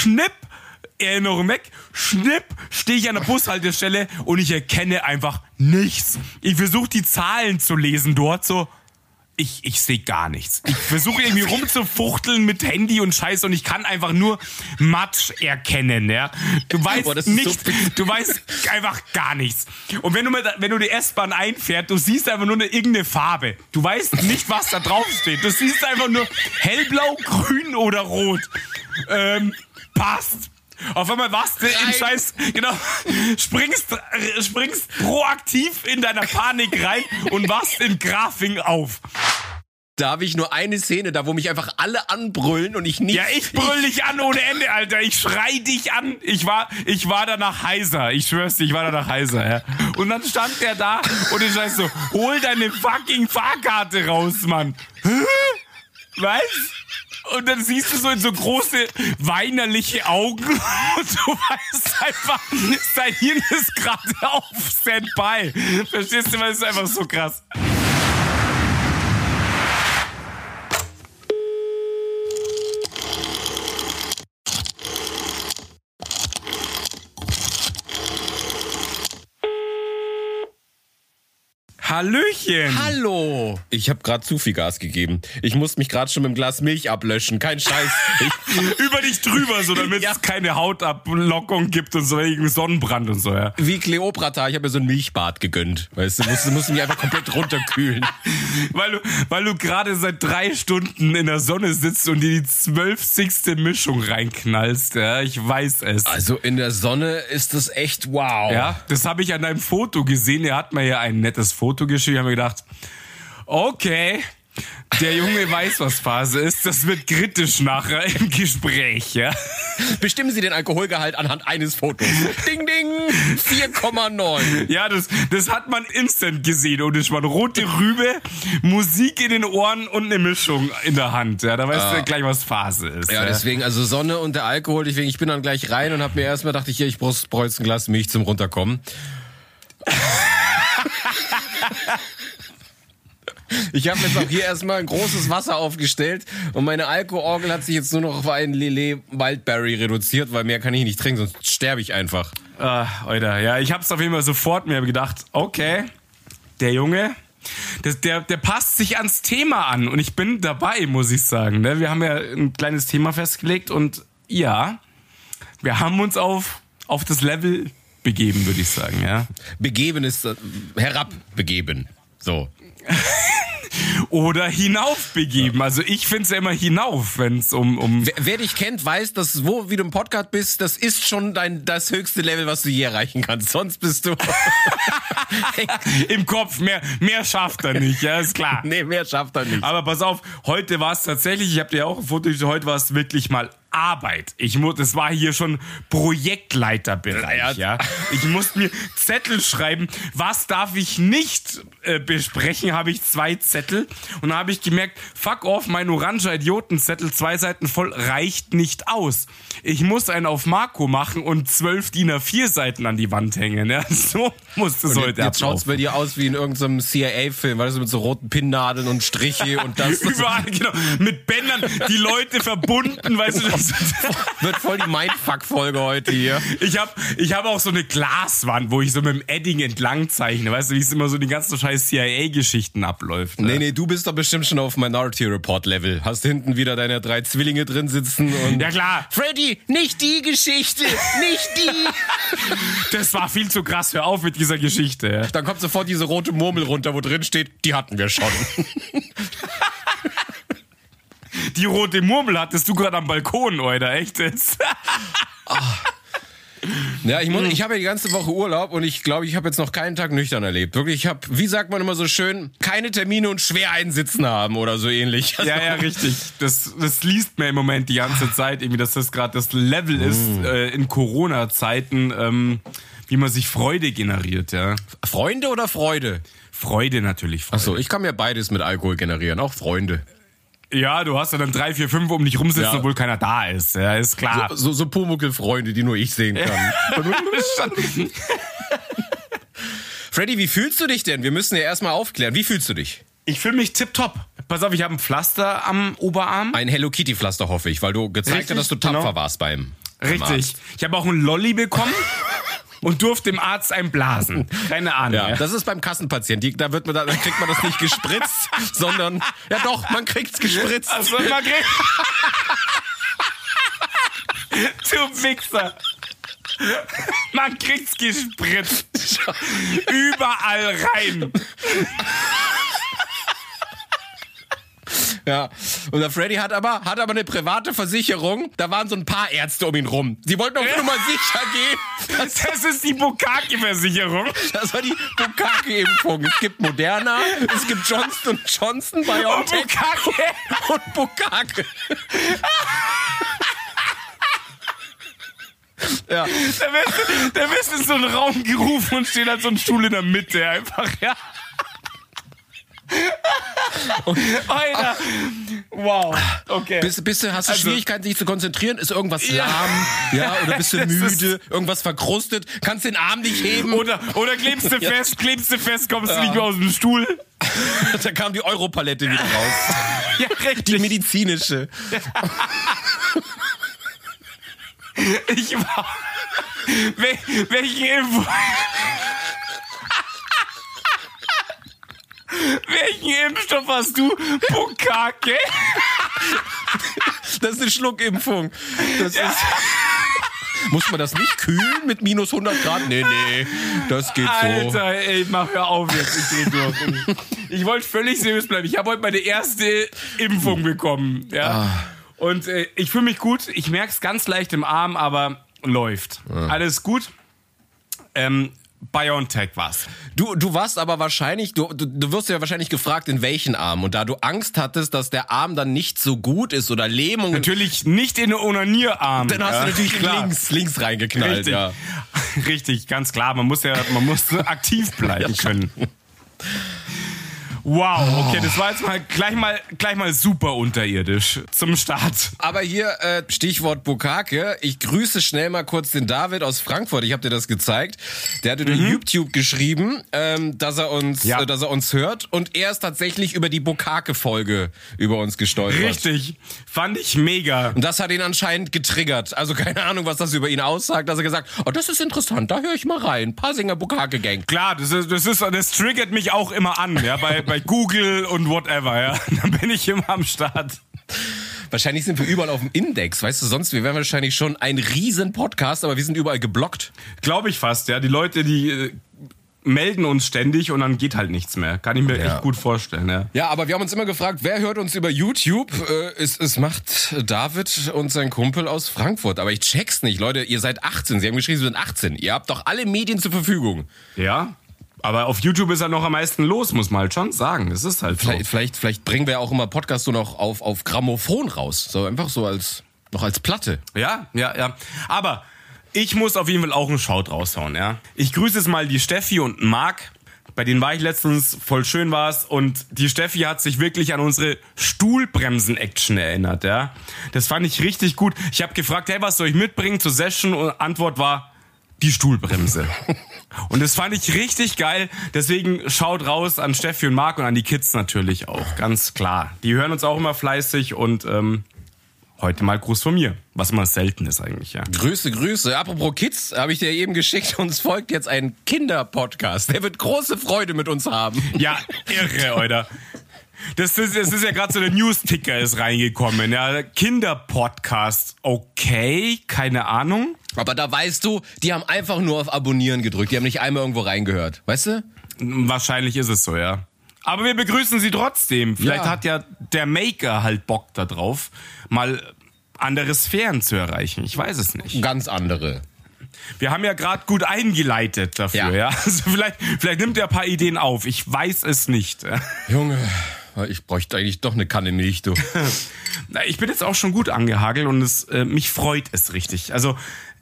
schnipp, Erinnerung weg, schnipp, stehe ich an der Bushaltestelle und ich erkenne einfach nichts. Ich versuche die Zahlen zu lesen dort so. Ich, ich sehe gar nichts. Ich versuche irgendwie rumzufuchteln mit Handy und Scheiß und ich kann einfach nur Matsch erkennen, ja. Du weißt Boah, nicht, so- du weißt einfach gar nichts. Und wenn du mit, wenn du die S-Bahn einfährst, du siehst einfach nur eine irgendeine Farbe. Du weißt nicht, was da drauf steht. Du siehst einfach nur hellblau, grün oder rot. Ähm, passt. Auf einmal warst du in Rein. Scheiß, genau, springst, springst proaktiv in deiner Panik rein und wachst in Grafing auf. Da habe ich nur eine Szene, da wo mich einfach alle anbrüllen und ich nicht. Ja, ich brüll dich an ohne Ende, Alter. Ich schrei dich an. Ich war, ich war danach heiser. Ich schwör's dir, ich war danach heiser, ja. Und dann stand der da und ich scheiß so, hol deine fucking Fahrkarte raus, Mann. Was? Und dann siehst du so in so große weinerliche Augen und du weißt einfach, sein Hirn ist gerade auf Standby. Verstehst du, weil es ist einfach so krass. Hallöchen. Hallo! Ich habe gerade zu viel Gas gegeben. Ich musste mich gerade schon mit dem Glas Milch ablöschen. Kein Scheiß. Ich, über dich drüber, so damit Ja. es keine Hautablockung gibt und so irgendwie Sonnenbrand und so, ja. wie Kleopatra, ich habe mir so ein Milchbad gegönnt. Weißt du, musste, musste mich einfach komplett runterkühlen. Weil du, weil du gerade seit drei Stunden in der Sonne sitzt und dir die zwölfzigste Mischung reinknallst, ja. Ich weiß es. Also in der Sonne ist das echt wow. Ja, das habe ich an deinem Foto gesehen. Er hat mir ja ein nettes Foto geschickt. Ich habe mir gedacht, okay, der Junge weiß, was Phase ist. Das wird kritisch nachher im Gespräch, ja. Bestimmen Sie den Alkoholgehalt anhand eines Fotos. Ding, ding, 4,9. Ja, das, das hat man instant gesehen. Und ich war rote Rübe, Musik in den Ohren und eine Mischung in der Hand. Ja, da weißt du gleich, was Phase ist. Ja, deswegen, also Sonne und der Alkohol, deswegen, ich bin dann gleich rein und hab mir erstmal dachte ich, hier, ich brauch brauch jetzt ein Glas Milch zum runterkommen. Ich habe jetzt auch hier erstmal ein großes Wasser aufgestellt und meine Alkoholorgel hat sich jetzt nur noch auf einen Lillet Wildberry reduziert, weil mehr kann ich nicht trinken, sonst sterbe ich einfach. Ah, Alter, ja, ich hab's auf jeden Fall sofort mir gedacht, okay, der Junge, das, der, der passt sich ans Thema an und ich bin dabei, muss ich sagen. Ne? Wir haben ja ein kleines Thema festgelegt und ja, wir haben uns auf, auf das Level begeben, würde ich sagen, ja. Begeben ist äh, herabbegeben. So. Oder hinauf begeben. Also ich find's ja immer hinauf, wenn's um, um Wer, wer dich kennt, weiß, dass wo, wie du im Podcast bist, das ist schon dein, das höchste Level, was du je erreichen kannst. Sonst bist du. im Kopf. Mehr, mehr schafft er nicht, ja, ist klar. nee, mehr schafft er nicht. Aber pass auf, heute war es tatsächlich, ich habe dir auch ein Foto heute war es wirklich mal Arbeit. Ich muss, das war hier schon Projektleiterbereich, ja. Ich musste mir Zettel schreiben, was darf ich nicht äh, besprechen, habe ich zwei Zettel und habe ich gemerkt, fuck off, mein oranger Idiotenzettel, zwei Seiten voll, reicht nicht aus. Ich muss einen auf Marco machen und zwölf DIN A4 Seiten an die Wand hängen, ja. So muss das Und heute jetzt jetzt schaut's ablaufen. bei dir aus wie in irgendeinem CIA-Film, weißt du, mit so roten Pinnnadeln und Striche und das, das Überall, genau. Mit Bändern, die Leute verbunden, weißt du. Das, wird voll die Mindfuck-Folge heute hier. ich habe ich hab auch so eine Glaswand, wo ich so mit dem Edding entlang zeichne. Weißt du, wie es immer so die ganzen scheiß CIA-Geschichten abläuft. Ne? Nee, nee, du bist doch bestimmt schon auf Minority Report Level. Hast hinten wieder deine drei Zwillinge drin sitzen und. Ja klar, Freddy, nicht die Geschichte, nicht die. das war viel zu krass. Hör auf mit dieser Geschichte. Ja. Dann kommt sofort diese rote Murmel runter, wo drin steht, die hatten wir schon. Die rote Murmel hattest du gerade am Balkon, oder? Echt jetzt? Ja, ich, muss, ich habe ja die ganze Woche Urlaub und ich glaube, ich habe jetzt noch keinen Tag nüchtern erlebt. Wirklich, ich habe, wie sagt man immer so schön, keine Termine und schwer einsitzen haben oder so ähnlich. Also, Ja, ja, richtig. Das, das liest mir im Moment die ganze Zeit irgendwie, dass das gerade das Level ist äh, in Corona-Zeiten, ähm, wie man sich Freude generiert, ja. Freunde oder Freude? Freude natürlich. Freude. Achso, ich kann mir beides mit Alkohol generieren, auch Freunde. Ja, du hast ja dann drei, vier, fünf um dich rumsitzen, Ja. obwohl keiner da ist. Ja, ist klar. So, so Pumuckl-Freunde, die nur ich sehen kann. Freddy, wie fühlst du dich denn? Wir müssen ja erstmal aufklären. Wie fühlst du dich? Ich fühle mich tipptopp. Pass auf, ich habe ein Pflaster am Oberarm. Ein Hello Kitty-Pflaster, hoffe ich, weil du gezeigt Richtig, hast, dass du tapfer genau. warst beim. Richtig. Ich habe auch einen Lolli bekommen. und durfte dem Arzt einen blasen. Keine Ahnung. Ja, das ist beim Kassenpatient. Die, da, wird man, da kriegt man das nicht gespritzt, sondern ja doch, man kriegt's gespritzt. Also, man kriegt du Wichser. Man kriegt's gespritzt. Überall rein. Ja. Und der Freddy hat aber, hat aber eine private Versicherung. Da waren so ein paar Ärzte um ihn rum. Sie wollten auf Nummer sicher gehen. Das, das ist die Bukaki-Versicherung. Das war die Bukaki-Impfung. Es gibt Moderna, es gibt Johnson Johnson, BioNTech und Bukake. Ja. Da wirst, da wirst du in so einen Raum gerufen und steht halt so ein Stuhl in der Mitte einfach, ja. Alter. Wow. Okay. Bist, bist du, hast du also, Schwierigkeiten, dich zu konzentrieren? Ist irgendwas ja. lahm? Ja, oder bist du müde? Irgendwas verkrustet? Kannst den Arm nicht heben? Oder, oder klebst du ja. fest, klebst du fest, kommst ja. du nicht mehr aus dem Stuhl? da kam die Europalette wieder raus. ja, richtig. Die medizinische. ich war. Wel welchen Info. Welchen Impfstoff hast du? Bukake? Das ist eine Schluckimpfung. Das ja. ist. Muss man das nicht kühlen mit minus 100 Grad? Nee, nee, das geht Alter, so. Alter, ey, mach hör auf jetzt. Ich dreh durch. Ich wollte völlig seriös bleiben. Ich habe heute meine erste Impfung bekommen. Ja. Ah. Und äh, ich fühle mich gut. Ich merke es ganz leicht im Arm, aber läuft. Ah. Alles gut. Ähm, BioNTech war's. Du, du warst aber wahrscheinlich, du, du, du wirst ja wahrscheinlich gefragt, in welchen Arm. Und da du Angst hattest, dass der Arm dann nicht so gut ist oder Lähmung. Natürlich nicht in den Onanierarm. Dann hast ja, du natürlich klar. links, links reingeknallt. Richtig. Ja. Richtig, ganz klar. Man muss ja, man muss aktiv bleiben können. Wow, okay, das war jetzt mal gleich mal gleich mal super unterirdisch zum Start. Aber hier äh, Stichwort Bukake. Ich grüße schnell mal kurz den David aus Frankfurt. Ich habe dir das gezeigt. Der hat über mhm. YouTube geschrieben, ähm, dass er uns, ja. äh, dass er uns hört und er ist tatsächlich über die Bukake Folge über uns gestolpert. Richtig, fand ich mega. Und das hat ihn anscheinend getriggert. Also keine Ahnung, was das über ihn aussagt. Dass er gesagt, oh, das ist interessant. Da höre ich mal rein. Pasinger Bukake Gang. Klar, das ist, das ist, das triggert mich auch immer an. Ja, bei bei Google und whatever, ja. Dann bin ich immer am Start. Wahrscheinlich sind wir überall auf dem Index, weißt du, sonst, wir wären wahrscheinlich schon ein riesen Podcast, aber wir sind überall geblockt. Glaube ich fast, ja. Die Leute, die äh, melden uns ständig und dann geht halt nichts mehr. Kann ich mir ja. echt gut vorstellen, ja. Ja, aber wir haben uns immer gefragt, wer hört uns über YouTube? Äh, es, es macht David und sein Kumpel aus Frankfurt. Aber ich check's nicht, Leute, ihr seid 18. Sie haben geschrieben, sie sind 18. Ihr habt doch alle Medien zur Verfügung. Ja, aber auf YouTube ist ja noch am meisten los, muss man halt schon sagen. Es ist halt vielleicht, so. Vielleicht, vielleicht bringen wir auch immer Podcasts so noch auf, auf Grammophon raus. So einfach so als, noch als Platte. Ja, ja, ja. Aber ich muss auf jeden Fall auch einen Shout raushauen, ja. Ich grüße jetzt mal die Steffi und Marc. Bei denen war ich letztens, voll schön war's. Und die Steffi hat sich wirklich an unsere Stuhlbremsen-Action erinnert, ja. Das fand ich richtig gut. Ich habe gefragt, hey, was soll ich mitbringen zur Session? Und Antwort war, die Stuhlbremse. Und das fand ich richtig geil. Deswegen schaut raus an Steffi und Marc und an die Kids natürlich auch, ganz klar. Die hören uns auch immer fleißig und ähm, heute mal Gruß von mir, was mal selten ist eigentlich, ja. Grüße, Grüße. Apropos Kids, habe ich dir eben geschickt, uns folgt jetzt ein Kinderpodcast. Der wird große Freude mit uns haben. Ja, irre, oder? Das ist, das ist ja gerade so der News-Ticker ist reingekommen. Ja, Kinderpodcast, okay, keine Ahnung. Aber da weißt du, die haben einfach nur auf Abonnieren gedrückt. Die haben nicht einmal irgendwo reingehört. Weißt du? Wahrscheinlich ist es so, ja. Aber wir begrüßen sie trotzdem. Vielleicht ja. hat ja der Maker halt Bock da drauf, mal andere Sphären zu erreichen. Ich weiß es nicht. Ganz andere. Wir haben ja gerade gut eingeleitet dafür, ja. ja. Also vielleicht, vielleicht nimmt er ein paar Ideen auf. Ich weiß es nicht. Junge, ich bräuchte eigentlich doch eine Kanne Milch, du. ich bin jetzt auch schon gut angehagelt und es, äh, mich freut es richtig. Also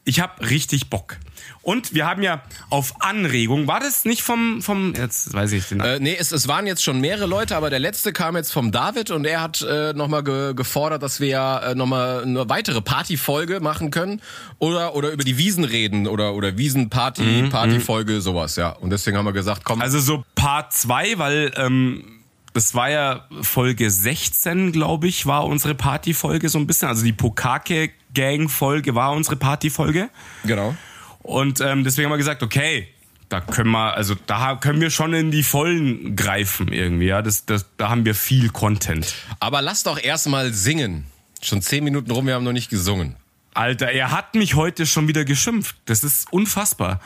ich habe richtig Bock. Und wir haben ja auf Anregung, war das nicht vom, vom jetzt weiß ich den äh, Nee, es, es waren jetzt schon mehrere Leute, aber der letzte kam jetzt vom David und er hat äh, nochmal ge, gefordert, dass wir ja äh, nochmal eine weitere Partyfolge machen können oder, oder über die Wiesen reden oder, oder Wiesenparty, mhm, Partyfolge, sowas, ja. Und deswegen haben wir gesagt, komm. Also so Part 2, weil ähm, das war ja Folge 16, glaube ich, war unsere Partyfolge so ein bisschen. Also die Pokake-Gang-Folge war unsere Partyfolge. Genau. Und ähm, deswegen haben wir gesagt, okay, da können wir, also da können wir schon in die Vollen greifen irgendwie, ja. Das, das, da haben wir viel Content. Aber lass doch erstmal singen. Schon zehn Minuten rum, wir haben noch nicht gesungen. Alter, er hat mich heute schon wieder geschimpft. Das ist unfassbar.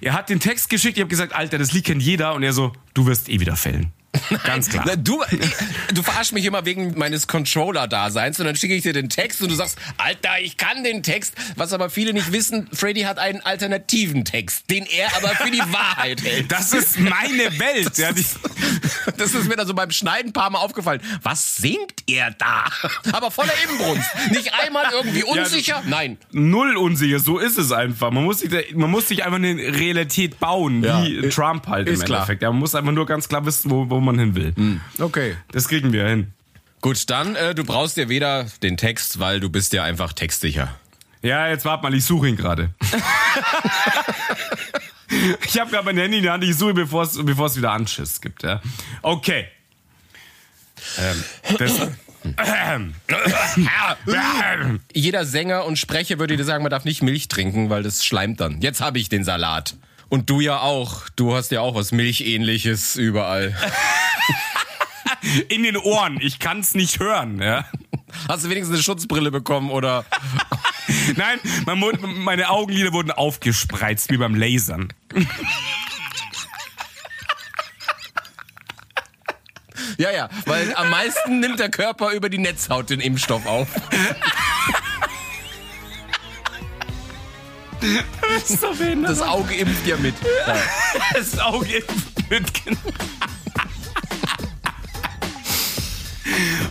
Er hat den Text geschickt, ich habe gesagt, Alter, das Lied kennt jeder. Und er so, du wirst eh wieder fällen. Ganz klar. Du, du verarschst mich immer wegen meines Controller-Daseins und dann schicke ich dir den Text und du sagst, Alter, ich kann den Text. Was aber viele nicht wissen, Freddy hat einen alternativen Text, den er aber für die Wahrheit hält. Das ist meine Welt. Das, ja, ist, das ist mir dann so beim Schneiden ein paar Mal aufgefallen. Was singt er da? Aber voller Inbrunst. Nicht einmal irgendwie unsicher. Ja, Nein. Null unsicher. So ist es einfach. Man muss sich, man muss sich einfach eine Realität bauen, ja, wie Trump halt im Endeffekt. Klar. Man muss einfach nur ganz klar wissen, wo, wo man hin will. Hm. Okay. Das kriegen wir hin. Gut, dann, äh, du brauchst dir weder den Text, weil du bist ja einfach textsicher. Ja, jetzt warte mal, ich suche ihn gerade. ich habe gerade mein Handy in der Hand, ich suche, bevor es bevor es wieder Anschiss gibt. Ja. Okay. Ähm, das, Jeder Sänger und Sprecher würde dir sagen, man darf nicht Milch trinken, weil das schleimt dann. Jetzt habe ich den Salat. Und du ja auch. Du hast ja auch was Milchähnliches überall. In den Ohren. Ich kann es nicht hören. Ja. Hast du wenigstens eine Schutzbrille bekommen oder? Nein, meine Augenlider wurden aufgespreizt wie beim Lasern. Ja, ja, weil am meisten nimmt der Körper über die Netzhaut den Impfstoff auf. Das, ist doch das Auge impft ja mit. Ja. Das Auge impft mit.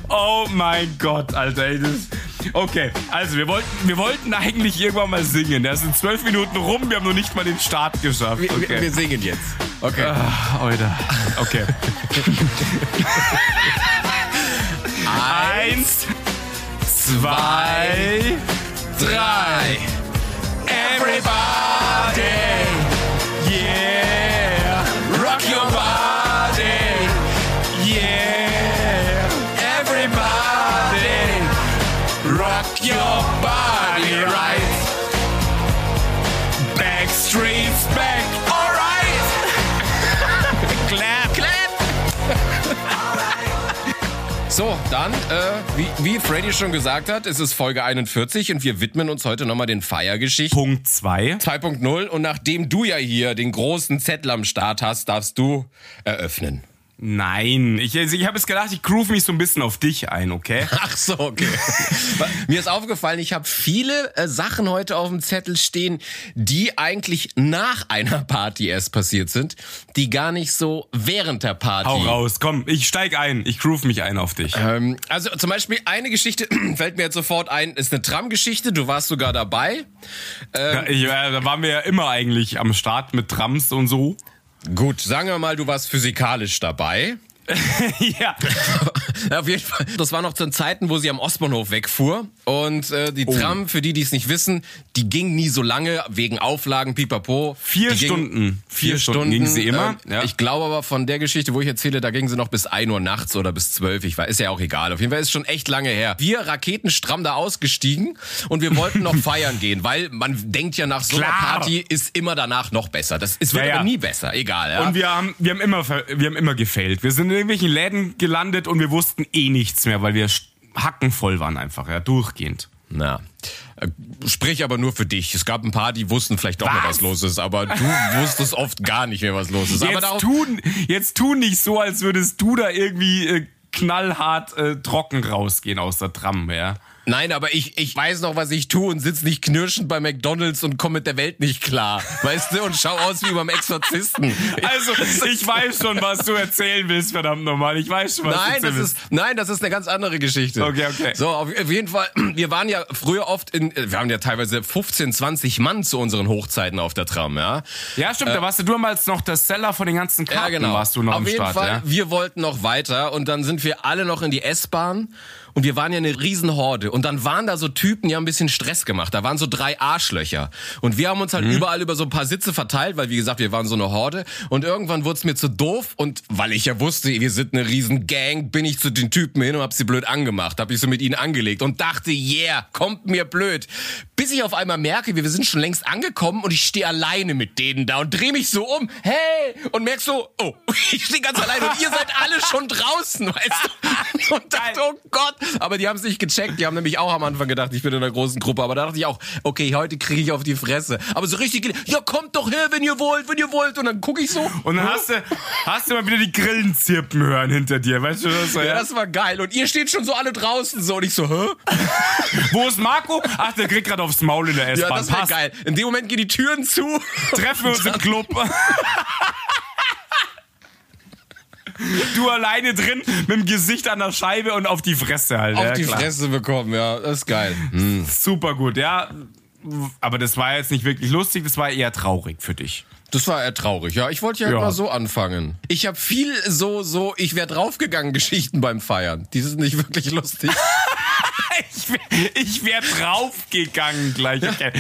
Oh mein Gott, Alter. Ey, das, okay, also wir wollten, wir wollten eigentlich irgendwann mal singen. Da sind zwölf Minuten rum, wir haben noch nicht mal den Start geschafft. Okay. Wir, wir, singen jetzt. Okay. Ah, Alter. Okay. Eins, zwei, drei. Everybody, yeah, So, dann, äh, wie, wie Freddy schon gesagt hat, es ist Folge 41 und wir widmen uns heute nochmal den Feiergeschichten. Punkt 2. 2.0 und nachdem du ja hier den großen Zettel am Start hast, darfst du eröffnen. Nein, ich, also ich habe es gedacht, ich groove mich so ein bisschen auf dich ein, okay? Ach so, okay. Mir ist aufgefallen, ich habe viele äh, Sachen heute auf dem Zettel stehen, die eigentlich nach einer Party erst passiert sind, die gar nicht so während der Party. Hau raus, komm, ich steig ein, ich groove mich ein auf dich. Ähm, also zum Beispiel eine Geschichte fällt mir jetzt sofort ein, ist eine Tram-Geschichte, du warst sogar dabei. Ähm, ja, ich, äh, da waren wir ja immer eigentlich am Start mit Trams und so. Gut, sagen wir mal, du warst physikalisch dabei. ja. Auf jeden Fall. Das war noch zu Zeiten, wo sie am Ostbahnhof wegfuhr. Und äh, die oh. Tram, für die, die es nicht wissen, die ging nie so lange wegen Auflagen, pipapo. Vier die Stunden. Ging, vier, vier Stunden, ging sie immer. Äh, ja. Ich glaube aber von der Geschichte, wo ich erzähle, da ging sie noch bis ein Uhr nachts oder bis zwölf. Ich weiß, ist ja auch egal. Auf jeden Fall ist schon echt lange her. Wir raketenstramm da ausgestiegen und wir wollten noch feiern gehen, weil man denkt ja nach so einer Party ist immer danach noch besser. Das ist wird ja, ja. nie besser. Egal. Ja. Und wir haben, wir haben immer, wir haben immer gefailt. Wir sind irgendwelchen Läden gelandet und wir wussten eh nichts mehr, weil wir hackenvoll waren einfach, ja, durchgehend. Na, äh, sprich aber nur für dich. Es gab ein paar, die wussten vielleicht doch was? noch, was los ist, aber du wusstest oft gar nicht mehr, was los ist. Jetzt, aber tun, jetzt tu nicht so, als würdest du da irgendwie äh, knallhart äh, trocken rausgehen aus der Tram, ja. Nein, aber ich, ich weiß noch, was ich tue und sitze nicht knirschend bei McDonalds und komme mit der Welt nicht klar. Weißt du? Und schau aus wie beim Exorzisten. Also, ich weiß schon, was du erzählen willst, verdammt nochmal. Ich weiß schon, was nein, du das ist, Nein, das ist eine ganz andere Geschichte. Okay, okay. So, auf, auf jeden Fall, wir waren ja früher oft in, wir haben ja teilweise 15, 20 Mann zu unseren Hochzeiten auf der Tram, ja. Ja, stimmt, äh, da warst du damals noch der Seller von den ganzen Karten, ja, genau. warst du noch auf im jeden Start, Fall, ja. wir wollten noch weiter und dann sind wir alle noch in die S-Bahn und wir waren ja eine Riesenhorde und dann waren da so Typen, die haben ein bisschen Stress gemacht. Da waren so drei Arschlöcher und wir haben uns halt mhm. überall über so ein paar Sitze verteilt, weil wie gesagt, wir waren so eine Horde und irgendwann wurde es mir zu doof und weil ich ja wusste, wir sind eine Riesengang, bin ich zu den Typen hin und hab sie blöd angemacht, hab ich so mit ihnen angelegt und dachte, yeah, kommt mir blöd. Bis ich auf einmal merke, wir sind schon längst angekommen und ich stehe alleine mit denen da und drehe mich so um, hey, und merk so, oh, ich stehe ganz alleine und ihr seid alle schon draußen, weißt du? Und dachte, oh Gott, aber die haben es nicht gecheckt. Die haben nämlich auch am Anfang gedacht, ich bin in einer großen Gruppe. Aber da dachte ich auch, okay, heute kriege ich auf die Fresse. Aber so richtig, ja, kommt doch her, wenn ihr wollt, wenn ihr wollt. Und dann gucke ich so. Und dann hast du, hast du mal wieder die Grillen zirpen hören hinter dir. Weißt du das? Ja, ja, das war geil. Und ihr steht schon so alle draußen so. Und ich so, hä? Wo ist Marco? Ach, der kriegt gerade aufs Maul in der S-Bahn. Ja, das war geil. In dem Moment gehen die Türen zu. Treffen wir uns im Club. Du alleine drin mit dem Gesicht an der Scheibe und auf die Fresse halt. Auf ja, die klar. Fresse bekommen, ja, das ist geil. Hm. Super gut, ja. Aber das war jetzt nicht wirklich lustig, das war eher traurig für dich. Das war eher traurig, ja. Ich wollte ja, ja. mal so anfangen. Ich habe viel so, so, ich wäre draufgegangen Geschichten beim Feiern. Die sind nicht wirklich lustig. ich wäre ich wär draufgegangen gleich. Okay.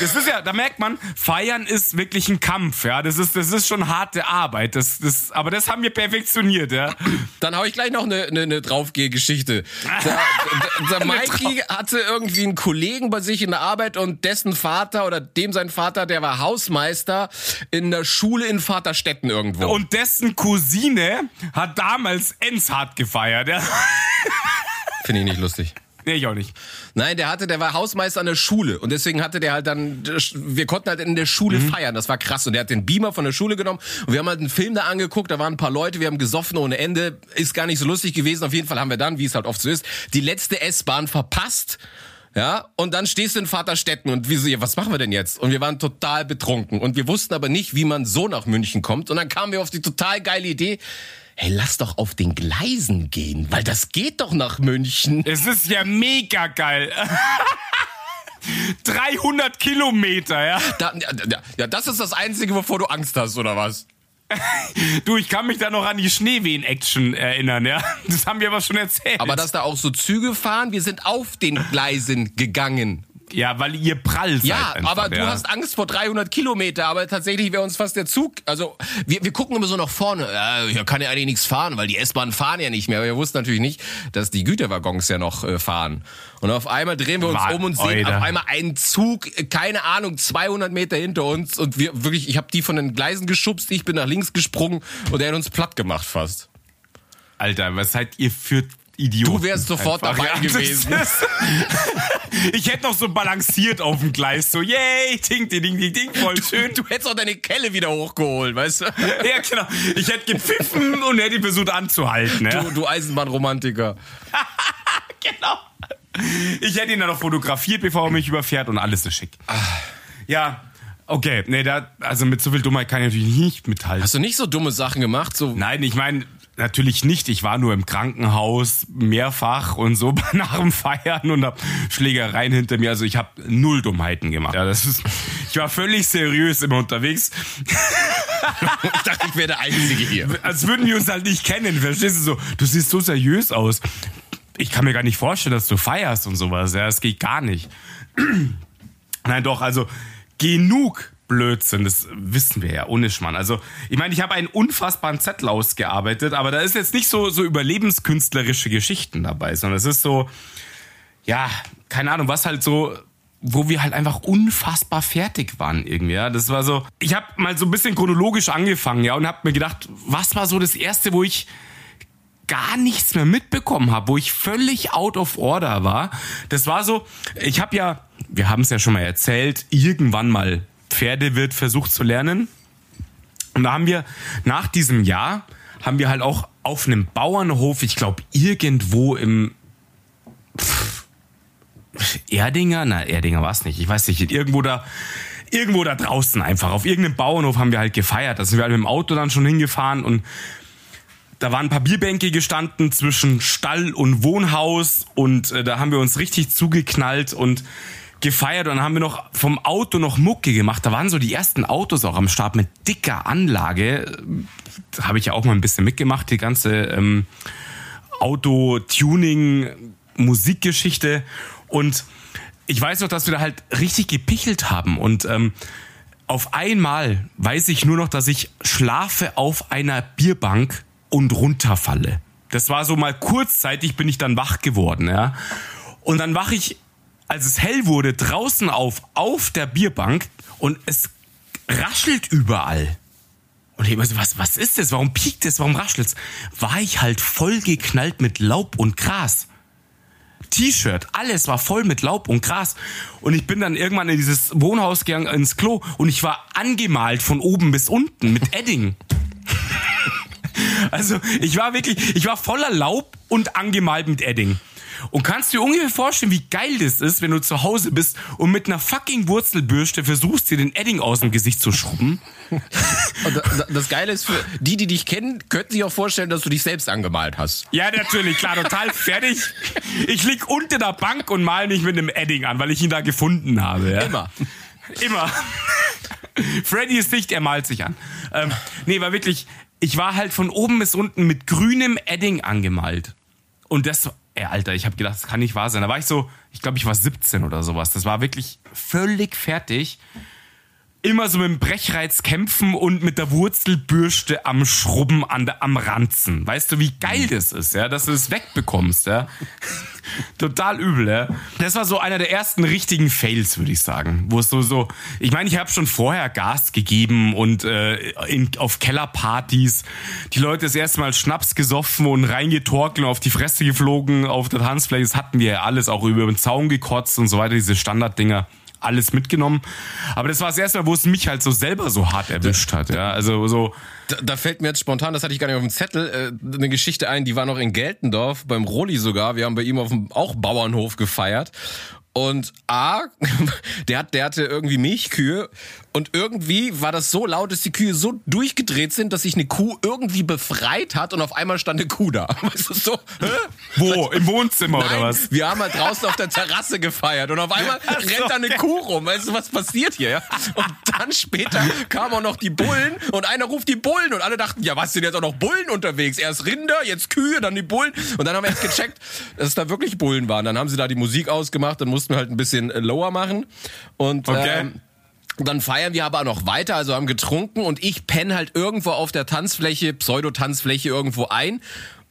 Das ist ja, da merkt man, Feiern ist wirklich ein Kampf, ja. Das ist, das ist schon harte Arbeit. Das, das, aber das haben wir perfektioniert, ja. Dann hau ich gleich noch eine, eine, eine Draufgeh-Geschichte. Der, der, der Mikey hatte irgendwie einen Kollegen bei sich in der Arbeit und dessen Vater oder dem sein Vater, der war Hausmeister in der Schule in Vaterstetten irgendwo. Und dessen Cousine hat damals Enshart gefeiert, ja. Finde ich nicht lustig. Nee, ich auch nicht. Nein, der hatte, der war Hausmeister an der Schule. Und deswegen hatte der halt dann, wir konnten halt in der Schule mhm. feiern, das war krass. Und der hat den Beamer von der Schule genommen. Und wir haben halt einen Film da angeguckt, da waren ein paar Leute, wir haben gesoffen ohne Ende, ist gar nicht so lustig gewesen, auf jeden Fall haben wir dann, wie es halt oft so ist, die letzte S-Bahn verpasst. Ja, und dann stehst du in Vaterstetten und wie so, ja, was machen wir denn jetzt? Und wir waren total betrunken. Und wir wussten aber nicht, wie man so nach München kommt. Und dann kamen wir auf die total geile Idee, hey, lass doch auf den Gleisen gehen, weil das geht doch nach München. Es ist ja mega geil. 300 Kilometer, ja? Da, ja, ja, das ist das Einzige, wovor du Angst hast, oder was? Du, ich kann mich da noch an die Schneewehen-Action erinnern, ja. Das haben wir aber schon erzählt. Aber dass da auch so Züge fahren, wir sind auf den Gleisen gegangen. Ja, weil ihr prall seid. Ja, einfach, aber ja. du hast Angst vor 300 Kilometer, aber tatsächlich wäre uns fast der Zug, also wir, wir gucken immer so nach vorne, ja, hier kann ja eigentlich nichts fahren, weil die S-Bahnen fahren ja nicht mehr, aber wir wussten natürlich nicht, dass die Güterwaggons ja noch äh, fahren. Und auf einmal drehen wir uns War, um und sehen Oida. auf einmal einen Zug, keine Ahnung, 200 Meter hinter uns und wir wirklich, ich habe die von den Gleisen geschubst, ich bin nach links gesprungen und er hat uns platt gemacht fast. Alter, was seid ihr für Idioten. Du wärst sofort Einfach. dabei gewesen. ich hätte noch so balanciert auf dem Gleis, so yay, ding, ding, ding, ding, ding, voll schön. Du, du hättest auch deine Kelle wieder hochgeholt, weißt du? ja, genau. Ich hätte gepfiffen und hätte versucht anzuhalten. Ja? Du, du Eisenbahnromantiker. genau. Ich hätte ihn dann noch fotografiert, bevor er mich überfährt und alles ist schick. Ja, Okay, nee, da, also mit so viel Dummheit kann ich natürlich nicht mithalten. Hast du nicht so dumme Sachen gemacht? So Nein, ich meine, natürlich nicht. Ich war nur im Krankenhaus mehrfach und so nach dem Feiern und hab Schlägereien hinter mir. Also ich habe null Dummheiten gemacht. Ja, das ist, ich war völlig seriös immer unterwegs. ich dachte, ich wäre der Einzige hier. Als würden wir uns halt nicht kennen. Verstehst du so? Du siehst so seriös aus. Ich kann mir gar nicht vorstellen, dass du feierst und sowas. Ja, das geht gar nicht. Nein, doch, also genug Blödsinn, das wissen wir ja, ohne Schmarrn. Also, ich meine, ich habe einen unfassbaren Zettel ausgearbeitet, aber da ist jetzt nicht so, so überlebenskünstlerische Geschichten dabei, sondern es ist so, ja, keine Ahnung, was halt so, wo wir halt einfach unfassbar fertig waren irgendwie, ja. Das war so, ich habe mal so ein bisschen chronologisch angefangen, ja, und habe mir gedacht, was war so das erste, wo ich gar nichts mehr mitbekommen habe, wo ich völlig out of order war. Das war so, ich habe ja, wir haben es ja schon mal erzählt, irgendwann mal Pferdewirt versucht zu lernen. Und da haben wir nach diesem Jahr haben wir halt auch auf einem Bauernhof, ich glaube irgendwo im pff, Erdinger, na Erdinger war es nicht, ich weiß nicht, irgendwo da irgendwo da draußen einfach auf irgendeinem Bauernhof haben wir halt gefeiert. Da sind wir halt mit dem Auto dann schon hingefahren und da waren ein paar Bierbänke gestanden zwischen Stall und Wohnhaus und äh, da haben wir uns richtig zugeknallt und gefeiert und dann haben wir noch vom Auto noch Mucke gemacht. Da waren so die ersten Autos auch am Start mit dicker Anlage. Da habe ich ja auch mal ein bisschen mitgemacht, die ganze ähm, Auto-Tuning, Musikgeschichte. Und ich weiß noch, dass wir da halt richtig gepichelt haben. Und ähm, auf einmal weiß ich nur noch, dass ich schlafe auf einer Bierbank und runterfalle. Das war so mal kurzzeitig, bin ich dann wach geworden, ja. Und dann wache ich, als es hell wurde, draußen auf, auf der Bierbank und es raschelt überall. Und ich so, was, was ist das? Warum piekt es? Warum raschelt's? War ich halt voll geknallt mit Laub und Gras. T-Shirt, alles war voll mit Laub und Gras. Und ich bin dann irgendwann in dieses Wohnhaus gegangen, ins Klo und ich war angemalt von oben bis unten mit Edding. also ich war wirklich, ich war voller Laub und angemalt mit Edding. Und kannst du dir ungefähr vorstellen, wie geil das ist, wenn du zu Hause bist und mit einer fucking Wurzelbürste versuchst, dir den Edding aus dem Gesicht zu schrubben? Das Geile ist, für die, die dich kennen, könnten sich auch vorstellen, dass du dich selbst angemalt hast. Ja, natürlich, klar, total fertig. Ich lieg unter der Bank und mal mich mit einem Edding an, weil ich ihn da gefunden habe. Ja? Immer. Immer. Freddy ist dicht, er malt sich an. Ähm, nee, war wirklich, ich war halt von oben bis unten mit grünem Edding angemalt. Und das, ey, Alter, ich habe gedacht, das kann nicht wahr sein. Da war ich so, ich glaube, ich war 17 oder sowas. Das war wirklich völlig fertig immer so mit dem Brechreiz kämpfen und mit der Wurzelbürste am Schrubben an der, am Ranzen. Weißt du, wie geil das ist, ja, dass du es wegbekommst, ja? Total übel, ja. Das war so einer der ersten richtigen Fails, würde ich sagen, wo es so so, ich meine, ich habe schon vorher Gas gegeben und äh, in, auf Kellerpartys die Leute das erste Mal Schnaps gesoffen und reingetorkelt und auf die Fresse geflogen auf der Tanzfläche. Das hatten wir ja alles auch über den Zaun gekotzt und so weiter, diese Standarddinger alles mitgenommen. Aber das war das erste Mal, wo es mich halt so selber so hart erwischt hat. Ja, also so. Da, da fällt mir jetzt spontan, das hatte ich gar nicht auf dem Zettel, äh, eine Geschichte ein, die war noch in Geltendorf, beim Roli sogar. Wir haben bei ihm auf dem auch Bauernhof gefeiert. Und A, der, hat, der hatte irgendwie Milchkühe und irgendwie war das so laut, dass die Kühe so durchgedreht sind, dass sich eine Kuh irgendwie befreit hat und auf einmal stand eine Kuh da. Weißt du, so, hä? Wo? Im Wohnzimmer Nein, oder was? Wir haben halt draußen auf der Terrasse gefeiert und auf einmal so, rennt da eine Kuh rum. Weißt du, was passiert hier? Und dann später kamen auch noch die Bullen und einer ruft die Bullen und alle dachten, ja, was sind jetzt auch noch Bullen unterwegs? Erst Rinder, jetzt Kühe, dann die Bullen. Und dann haben wir jetzt gecheckt, dass es da wirklich Bullen waren. Dann haben sie da die Musik ausgemacht, dann mussten wir halt ein bisschen lower machen. Und okay. ähm, dann feiern wir aber noch weiter, also haben getrunken und ich penne halt irgendwo auf der Tanzfläche, Pseudo-Tanzfläche irgendwo ein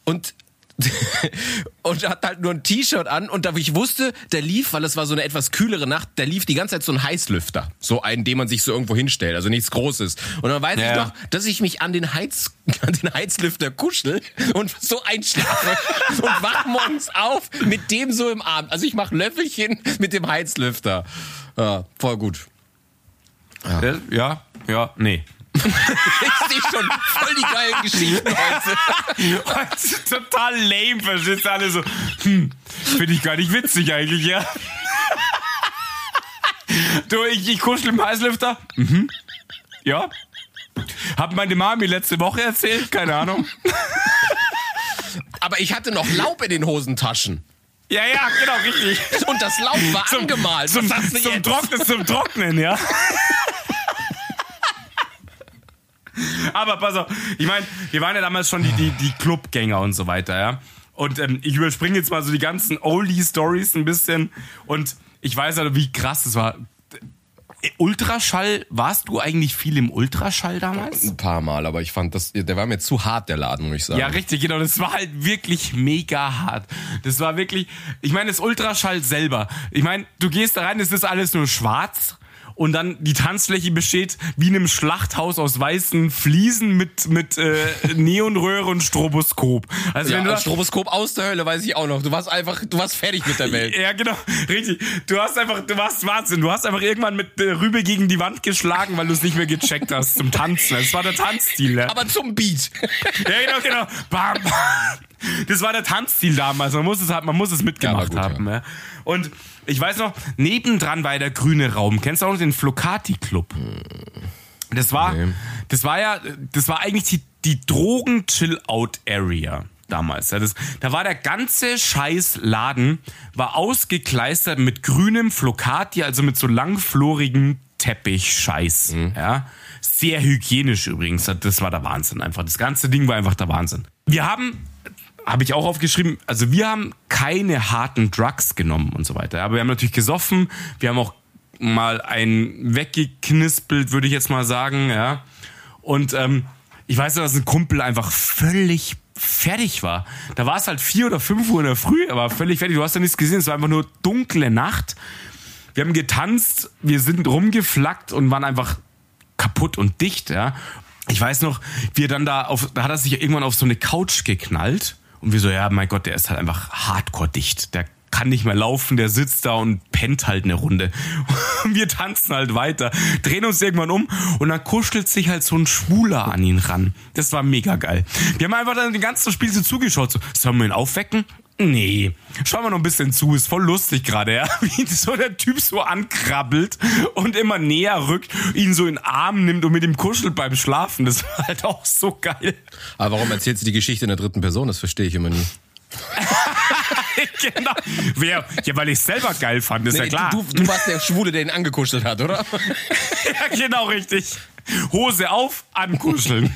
und und hat halt nur ein T-Shirt an und da ich wusste, der lief, weil es war so eine etwas kühlere Nacht, der lief die ganze Zeit so ein Heißlüfter, so einen, den man sich so irgendwo hinstellt, also nichts Großes. Und dann weiß ja. ich noch, dass ich mich an den Heiz an den Heizlüfter kuschel und so einschlafe und wach morgens auf mit dem so im Arm. Also ich mache Löffelchen mit dem Heizlüfter. Ja, voll gut. Ja, ja, ja nee. ich sehe schon voll die geilen Geschichten heute. heute total lame, verstehst du alle so. Hm, finde ich gar nicht witzig eigentlich, ja. Du, ich, ich kuschel im Heißlüfter. Mhm. Ja. Hat meine Mami letzte Woche erzählt, keine Ahnung. Aber ich hatte noch Laub in den Hosentaschen. Ja, ja, genau, richtig. Und das Laub war zum, angemalt. Zum, zum Trocknen, zum Trocknen, ja. Aber pass auf, ich meine, wir waren ja damals schon die, die, die Clubgänger und so weiter, ja. Und ähm, ich überspringe jetzt mal so die ganzen Oldie-Stories ein bisschen. Und ich weiß halt, wie krass es war. Ultraschall, warst du eigentlich viel im Ultraschall damals? Ein paar Mal, aber ich fand das, der war mir zu hart, der Laden, muss ich sagen. Ja, richtig, genau. Das war halt wirklich mega hart. Das war wirklich, ich meine, das Ultraschall selber. Ich meine, du gehst da rein, es ist alles nur schwarz und dann die Tanzfläche besteht wie in einem Schlachthaus aus weißen Fliesen mit, mit äh, Neonröhre und Stroboskop. Also ja, wenn du Stroboskop aus der Hölle weiß ich auch noch. Du warst einfach, du warst fertig mit der Welt. Ja, genau, richtig. Du hast einfach, du warst Wahnsinn. Du hast einfach irgendwann mit äh, Rübe gegen die Wand geschlagen, weil du es nicht mehr gecheckt hast zum Tanzen. Das war der Tanzstil. Ja. Aber zum Beat. Ja, genau, genau. Bam, bam. Das war der Tanzstil damals. Man muss es, man muss es mitgemacht ja, gut, haben. Ja. Und ich weiß noch, nebendran war der grüne Raum. Kennst du auch noch den Flocati Club? Das war, nee. das war ja, das war eigentlich die, die Drogen-Chill-Out-Area damals. Ja, das, da war der ganze scheiß Laden, war ausgekleistert mit grünem Flocati, also mit so langflorigen Teppich-Scheiß. Mhm. Ja. Sehr hygienisch übrigens. Das war der Wahnsinn einfach. Das ganze Ding war einfach der Wahnsinn. Wir haben habe ich auch aufgeschrieben, also wir haben keine harten Drugs genommen und so weiter. Aber wir haben natürlich gesoffen, wir haben auch mal einen weggeknispelt, würde ich jetzt mal sagen, ja. Und ähm, ich weiß noch, dass ein Kumpel einfach völlig fertig war. Da war es halt vier oder fünf Uhr in der Früh, er war völlig fertig. Du hast ja nichts gesehen, es war einfach nur dunkle Nacht. Wir haben getanzt, wir sind rumgeflackt und waren einfach kaputt und dicht, ja. Ich weiß noch, wie er dann da auf, da hat er sich irgendwann auf so eine Couch geknallt und wir so, ja, mein Gott, der ist halt einfach hardcore dicht. Der kann nicht mehr laufen, der sitzt da und pennt halt eine Runde. Und wir tanzen halt weiter, drehen uns irgendwann um und dann kuschelt sich halt so ein Schwuler an ihn ran. Das war mega geil. Wir haben einfach dann den ganzen Spiel so zugeschaut. So, sollen wir ihn aufwecken? Nee. Schauen wir noch ein bisschen zu, ist voll lustig gerade, ja. Wie so der Typ so ankrabbelt und immer näher rückt, ihn so in den Arm nimmt und mit ihm kuschelt beim Schlafen. Das war halt auch so geil. Aber warum erzählst du die Geschichte in der dritten Person? Das verstehe ich immer nie. genau. Wer? Ja, weil ich es selber geil fand, ist nee, ja klar. Du, du, warst der Schwule, der ihn angekuschelt hat, oder? ja, genau, richtig. Hose auf, ankuscheln.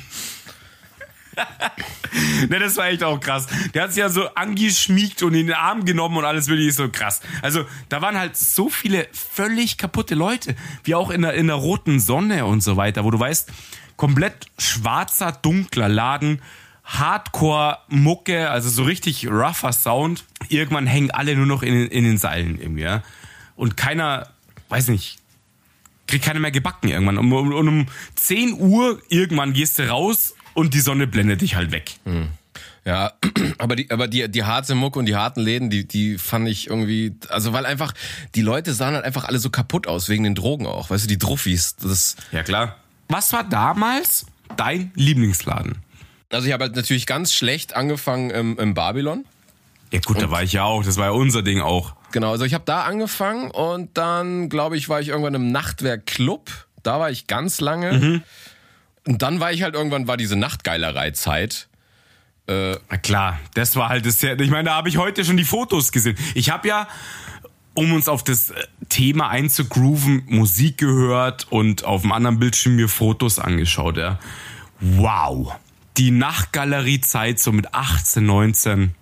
ne, das war echt auch krass. Der hat sich ja so angeschmiegt und in den Arm genommen und alles wirklich so krass. Also, da waren halt so viele völlig kaputte Leute, wie auch in der, in der roten Sonne und so weiter, wo du weißt, komplett schwarzer, dunkler Laden, Hardcore-Mucke, also so richtig rougher Sound. Irgendwann hängen alle nur noch in, in den Seilen irgendwie, ja. Und keiner, weiß nicht, kriegt keiner mehr gebacken irgendwann. Und um, um, um 10 Uhr irgendwann gehst du raus und die Sonne blendet dich halt weg. Hm. Ja, aber die, aber die, die harte Mucke und die harten Läden, die, die fand ich irgendwie, also weil einfach, die Leute sahen halt einfach alle so kaputt aus, wegen den Drogen auch, weißt du, die Druffis, das. Ja, klar. Was war damals dein Lieblingsladen? Also ich habe halt natürlich ganz schlecht angefangen im, im Babylon. Ja gut, und da war ich ja auch, das war ja unser Ding auch. Genau, also ich habe da angefangen und dann, glaube ich, war ich irgendwann im Nachtwerk-Club. Da war ich ganz lange. Mhm. Und dann war ich halt irgendwann, war diese Nachtgeilerei-Zeit. Äh, Na klar, das war halt das. Ich meine, da habe ich heute schon die Fotos gesehen. Ich habe ja, um uns auf das äh, Thema einzugrooven, Musik gehört und auf dem anderen Bildschirm mir Fotos angeschaut. Ja. Wow die Nachtgalerie-Zeit so mit 18, 19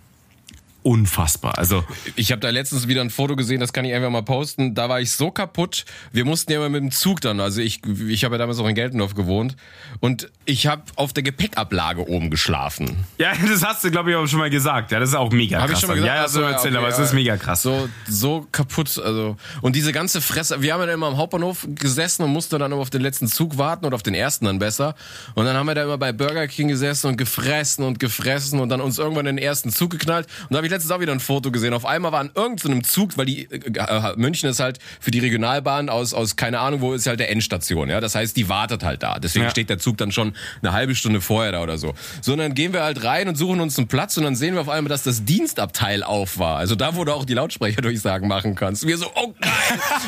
unfassbar. Also ich habe da letztens wieder ein Foto gesehen, das kann ich einfach mal posten. Da war ich so kaputt. Wir mussten ja immer mit dem Zug dann. Also ich, ich habe ja damals auch in Geltendorf gewohnt und ich habe auf der Gepäckablage oben geschlafen. Ja, das hast du glaube ich auch schon mal gesagt. Ja, das ist auch mega krass. Hab ich schon mal gesagt? Ja, so erzählt, okay, aber es ist mega krass. So so kaputt. Also und diese ganze Fresse. Wir haben ja immer am Hauptbahnhof gesessen und mussten dann immer auf den letzten Zug warten oder auf den ersten dann besser. Und dann haben wir da immer bei Burger King gesessen und gefressen und gefressen und dann uns irgendwann in den ersten Zug geknallt. Und da habe ich letztens auch wieder ein Foto gesehen. Auf einmal war an irgendeinem Zug, weil die äh, äh, München ist halt für die Regionalbahn aus aus keine Ahnung wo ist halt der Endstation, ja. Das heißt, die wartet halt da. Deswegen ja. steht der Zug dann schon eine halbe Stunde vorher da oder so. So und dann gehen wir halt rein und suchen uns einen Platz und dann sehen wir auf einmal, dass das Dienstabteil auf war. Also da, wo du auch die Lautsprecherdurchsagen machen kannst. Wir so, oh geil,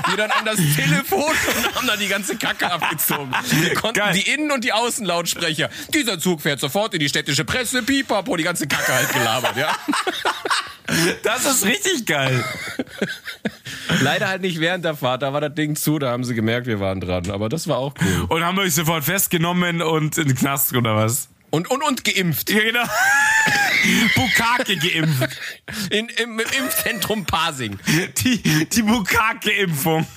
wir dann an das Telefon und haben dann die ganze Kacke abgezogen. Wir konnten geil. die Innen- und die Außenlautsprecher. Dieser Zug fährt sofort in die städtische Presse, pipapo, die ganze Kacke halt gelabert, ja. Das ist richtig geil. Leider halt nicht während der Fahrt, da war das Ding zu, da haben sie gemerkt, wir waren dran. Aber das war auch cool. Und haben euch sofort festgenommen und in den Knast oder was? Und, und, und geimpft. Ja, genau. Bukake geimpft. In, im, Im Impfzentrum Pasing. Die, die Bukake-Impfung.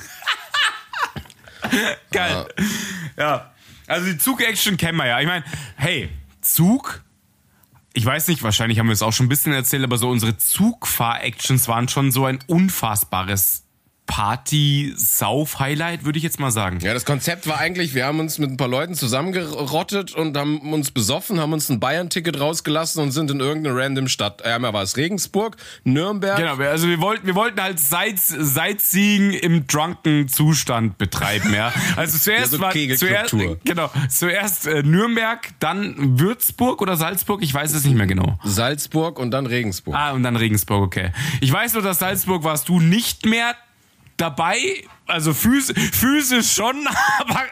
Geil. Ja. ja. Also die Zug-Action kennen wir ja. Ich meine, hey, Zug ich weiß nicht, wahrscheinlich haben wir es auch schon ein bisschen erzählt, aber so unsere Zugfahr-Actions waren schon so ein unfassbares Party-Sauf-Highlight, würde ich jetzt mal sagen. Ja, das Konzept war eigentlich, wir haben uns mit ein paar Leuten zusammengerottet und haben uns besoffen, haben uns ein Bayern-Ticket rausgelassen und sind in irgendeine random Stadt. Einmal war es Regensburg, Nürnberg. Genau, also wir wollten, wir wollten halt Sightseeing im drunken Zustand betreiben, ja. Also zuerst ja, so war, zuerst, genau, zuerst äh, Nürnberg, dann Würzburg oder Salzburg, ich weiß es nicht mehr genau. Salzburg und dann Regensburg. Ah, und dann Regensburg, okay. Ich weiß nur, dass Salzburg warst du nicht mehr dabei, also phys physisch schon, aber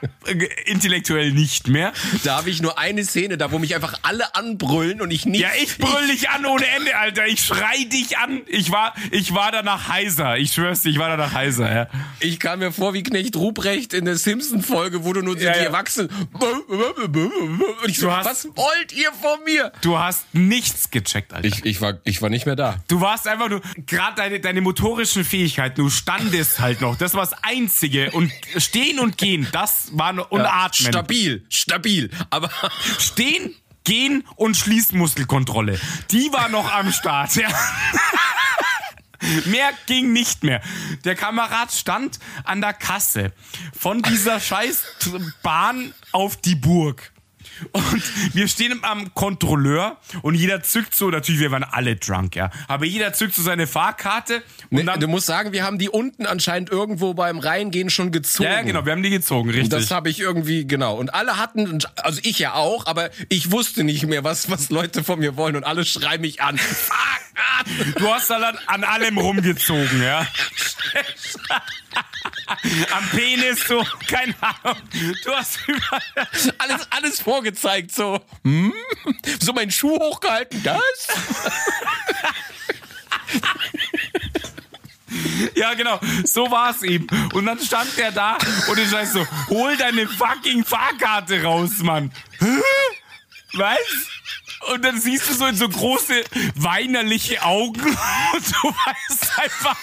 intellektuell nicht mehr. Da habe ich nur eine Szene, da wo mich einfach alle anbrüllen und ich nicht. Ja, ich brüll dich an ohne Ende, Alter. Ich schrei dich an. Ich war, ich war danach heiser. Ich schwör's dir, ich war danach heiser, ja. Ich kam mir vor wie Knecht Ruprecht in der Simpson-Folge, wo du nur ja, die ja. Erwachsenen. Und ich so, hast, was wollt ihr von mir? Du hast nichts gecheckt, Alter. Ich, ich, war, ich war nicht mehr da. Du warst einfach nur, gerade deine, deine motorischen Fähigkeiten, du standest halt noch. Das war das Einzige. Und stehen und gehen, das war und ja, atmen. Stabil, stabil. Aber stehen, gehen und Schließmuskelkontrolle. Die war noch am Start, ja. Mehr ging nicht mehr. Der Kamerad stand an der Kasse von dieser scheiß Bahn auf die Burg. Und wir stehen am Kontrolleur und jeder zückt so, natürlich, wir waren alle drunk, ja. Aber jeder zückt so seine Fahrkarte. Und nee, dann, du musst sagen, wir haben die unten anscheinend irgendwo beim Reingehen schon gezogen. Ja, genau, wir haben die gezogen, richtig. Und das habe ich irgendwie, genau. Und alle hatten, also ich ja auch, aber ich wusste nicht mehr, was, was Leute von mir wollen und alle schreien mich an. Du hast dann an allem rumgezogen, ja. Am Penis, so, keine Ahnung. Du hast alles, alles vorgezeigt, so. Hm? So meinen Schuh hochgehalten, das? Ja, genau. So war's ihm. Und dann stand der da und ich sag so, hol deine fucking Fahrkarte raus, Mann. Was? Und dann siehst du so in so große weinerliche Augen und du weißt einfach,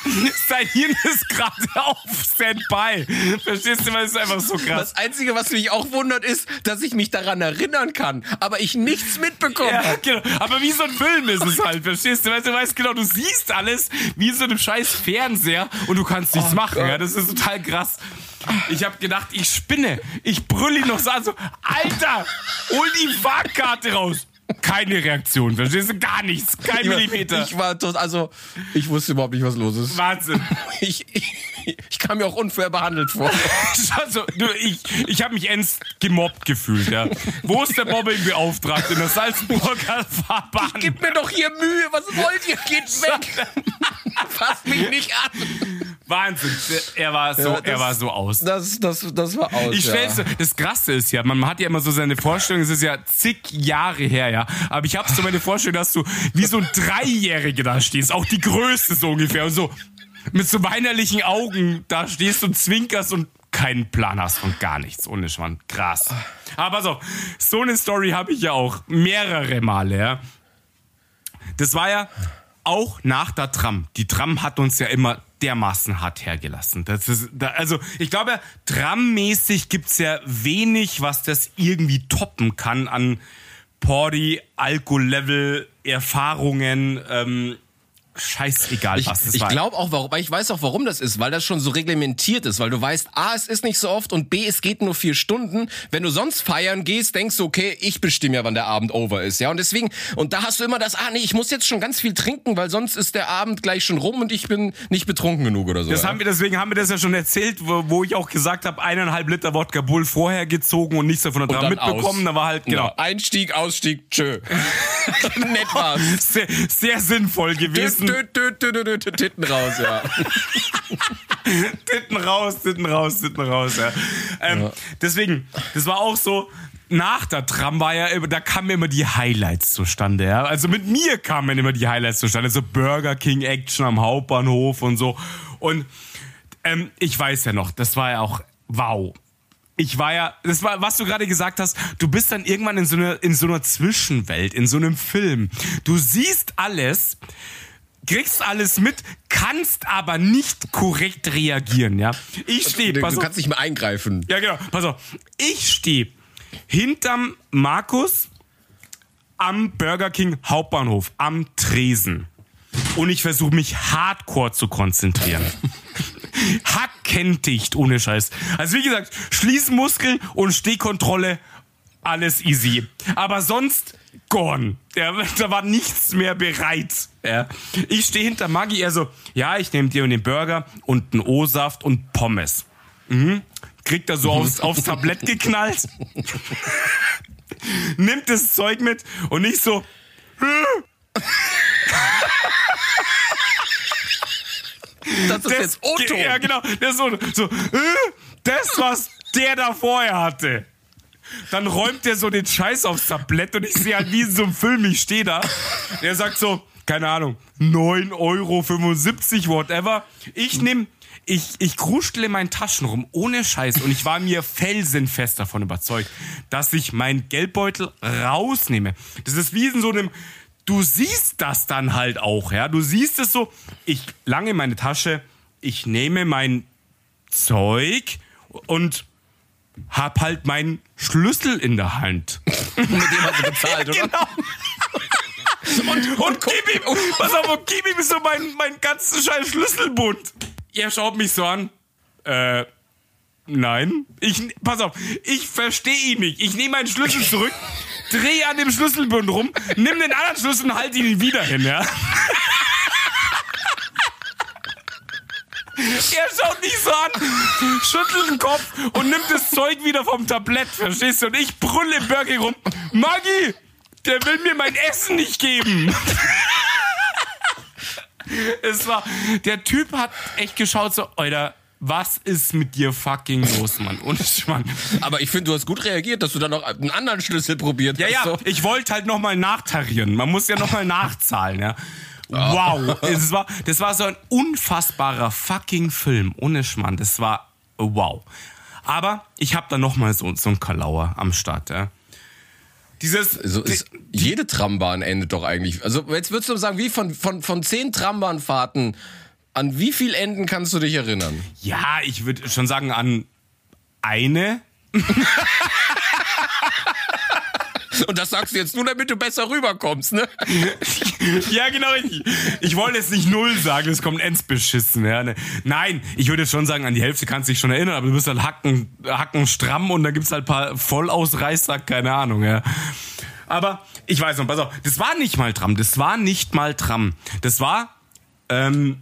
sein Hirn ist gerade auf Standby. Verstehst du, weil es ist einfach so krass. Das Einzige, was mich auch wundert, ist, dass ich mich daran erinnern kann, aber ich nichts mitbekomme. Ja, genau. Aber wie so ein Film ist es halt, verstehst du? Weißt du, weißt genau, du siehst alles wie so einem scheiß Fernseher und du kannst nichts oh machen. Ja, das ist total krass. Ich habe gedacht, ich spinne. Ich brülle ihn noch so an, so, Alter, hol die Fahrkarte raus. Keine Reaktion, verstehst du? Gar nichts, kein ich Millimeter. War, ich war tot, also ich wusste überhaupt nicht, was los ist. Wahnsinn. Ich, ich, ich kam mir auch unfair behandelt vor. also, ich, ich habe mich ends gemobbt gefühlt, ja. Wo ist der Mobbingbeauftragte in der Salzburger Fahrbahn? Gib mir doch hier Mühe, was wollt ihr? Geht weg! Fasst mich nicht an! Wahnsinn. Er war so, ja, das, er war so aus. Das, das, das war aus. Ich stell's, ja. das Krasse ist ja, man hat ja immer so seine Vorstellung, es ist ja zig Jahre her, ja. Aber ich habe so meine Vorstellung, dass du wie so ein Dreijähriger da stehst, auch die Größte so ungefähr und so mit so weinerlichen Augen da stehst und zwinkerst und keinen Plan hast und gar nichts. Ohne Schwann. Krass. Aber so, so eine Story habe ich ja auch mehrere Male, ja. Das war ja auch nach der Tram. Die Tram hat uns ja immer dermaßen hart hergelassen. Das ist, da, also ich glaube, Tram-mäßig gibt's ja wenig, was das irgendwie toppen kann an Party, Alkohol-Level, Erfahrungen, ähm, scheißegal, ich, was das Ich glaube auch, warum, ich weiß auch, warum das ist, weil das schon so reglementiert ist, weil du weißt, A, es ist nicht so oft und B, es geht nur vier Stunden. Wenn du sonst feiern gehst, denkst du, okay, ich bestimme ja, wann der Abend over ist, ja. Und deswegen, und da hast du immer das, ah, nee, ich muss jetzt schon ganz viel trinken, weil sonst ist der Abend gleich schon rum und ich bin nicht betrunken genug oder so. Das ja? haben wir, deswegen haben wir das ja schon erzählt, wo, wo ich auch gesagt habe, eineinhalb Liter Wodka Bull vorher gezogen und nichts davon dran mitbekommen. Aus. Da war halt, genau. Ja, Einstieg, Ausstieg, tschö. Nett war's. Sehr, sehr sinnvoll gewesen. Dö, Titten raus, ja. Titten raus, Titten raus, Titten raus, ja. Ähm, ja. Deswegen, das war auch so, nach der Tram war ja, da kamen immer die Highlights zustande, ja. Also mit mir kamen immer die Highlights zustande, so Burger King Action am Hauptbahnhof und so. Und ähm, ich weiß ja noch, das war ja auch wow. Ich war ja, das war, was du gerade gesagt hast, du bist dann irgendwann in so einer, in so einer Zwischenwelt, in so einem Film. Du siehst alles, kriegst alles mit, kannst aber nicht korrekt reagieren, ja. Ich stehe, Du kannst nicht mehr eingreifen. Ja, genau. Pass auf. Ich stehe hinterm Markus am Burger King Hauptbahnhof, am Tresen. Und ich versuche mich hardcore zu konzentrieren. Hackenticht, ohne Scheiß. Also wie gesagt, Schließmuskel und Stehkontrolle, alles easy. Aber sonst gone. Ja, da war nichts mehr bereit. Ja. Ich stehe hinter Maggie, er so, ja, ich nehme dir den Burger und einen O-Saft und Pommes. Mhm. Kriegt er so aufs, aufs Tablett geknallt. Nimmt das Zeug mit und ich so, das ist das, jetzt Otto. Ja, genau. Der so, so, äh, das, was der da vorher hatte. Dann räumt der so den Scheiß aufs Tablett und ich sehe halt wie in so einem Film, ich stehe da. Der sagt so, keine Ahnung, 9,75 Euro, whatever. Ich nehme ich, ich kruschle in meinen Taschen rum, ohne Scheiß. Und ich war mir felsenfest davon überzeugt, dass ich meinen Geldbeutel rausnehme. Das ist wie in so einem, du siehst das dann halt auch, ja. Du siehst es so, ich lange meine Tasche, ich nehme mein Zeug und hab halt meinen Schlüssel in der Hand. Mit dem hast du bezahlt, oder? Genau. und, und gib ihm, pass auf, und gib ihm so meinen mein ganzen scheiß Schlüsselbund. Er schaut mich so an. Äh, nein. Ich, pass auf, ich verstehe ihn nicht. Ich nehme meinen Schlüssel zurück, drehe an dem Schlüsselbund rum, nimm den anderen Schlüssel und halte ihn wieder hin, ja. Er schaut nicht so an, schüttelt den Kopf und nimmt das Zeug wieder vom Tablett, verstehst du? Und ich brülle im Burger rum. Maggie, der will mir mein Essen nicht geben. es war, der Typ hat echt geschaut so, Alter, was ist mit dir fucking los, Mann? Und Mann. Aber ich finde, du hast gut reagiert, dass du dann noch einen anderen Schlüssel probiert ja, hast. Ja, ja, so. ich wollte halt nochmal nachtarieren. Man muss ja nochmal nachzahlen, ja. Wow, das war, das war so ein unfassbarer fucking Film, ohne Schmarrn. Das war wow. Aber ich habe da nochmal so, so ein Kalauer am Start, ja. Dieses. So ist, jede Trambahn endet doch eigentlich. Also, jetzt würdest du sagen, wie von, von, von zehn Trambahnfahrten, an wie viel Enden kannst du dich erinnern? Ja, ich würde schon sagen, an eine. Und das sagst du jetzt nur, damit du besser rüberkommst, ne? ja, genau. Ich, ich wollte jetzt nicht null sagen, es kommt ends beschissen. Ja, ne? Nein, ich würde schon sagen, an die Hälfte kannst du dich schon erinnern, aber du bist halt hacken, hacken stramm und da gibt's halt paar Vollausreißer, keine Ahnung, ja. Aber ich weiß noch, pass auf, das war nicht mal Tram, das war nicht mal Tram. Das war, ähm,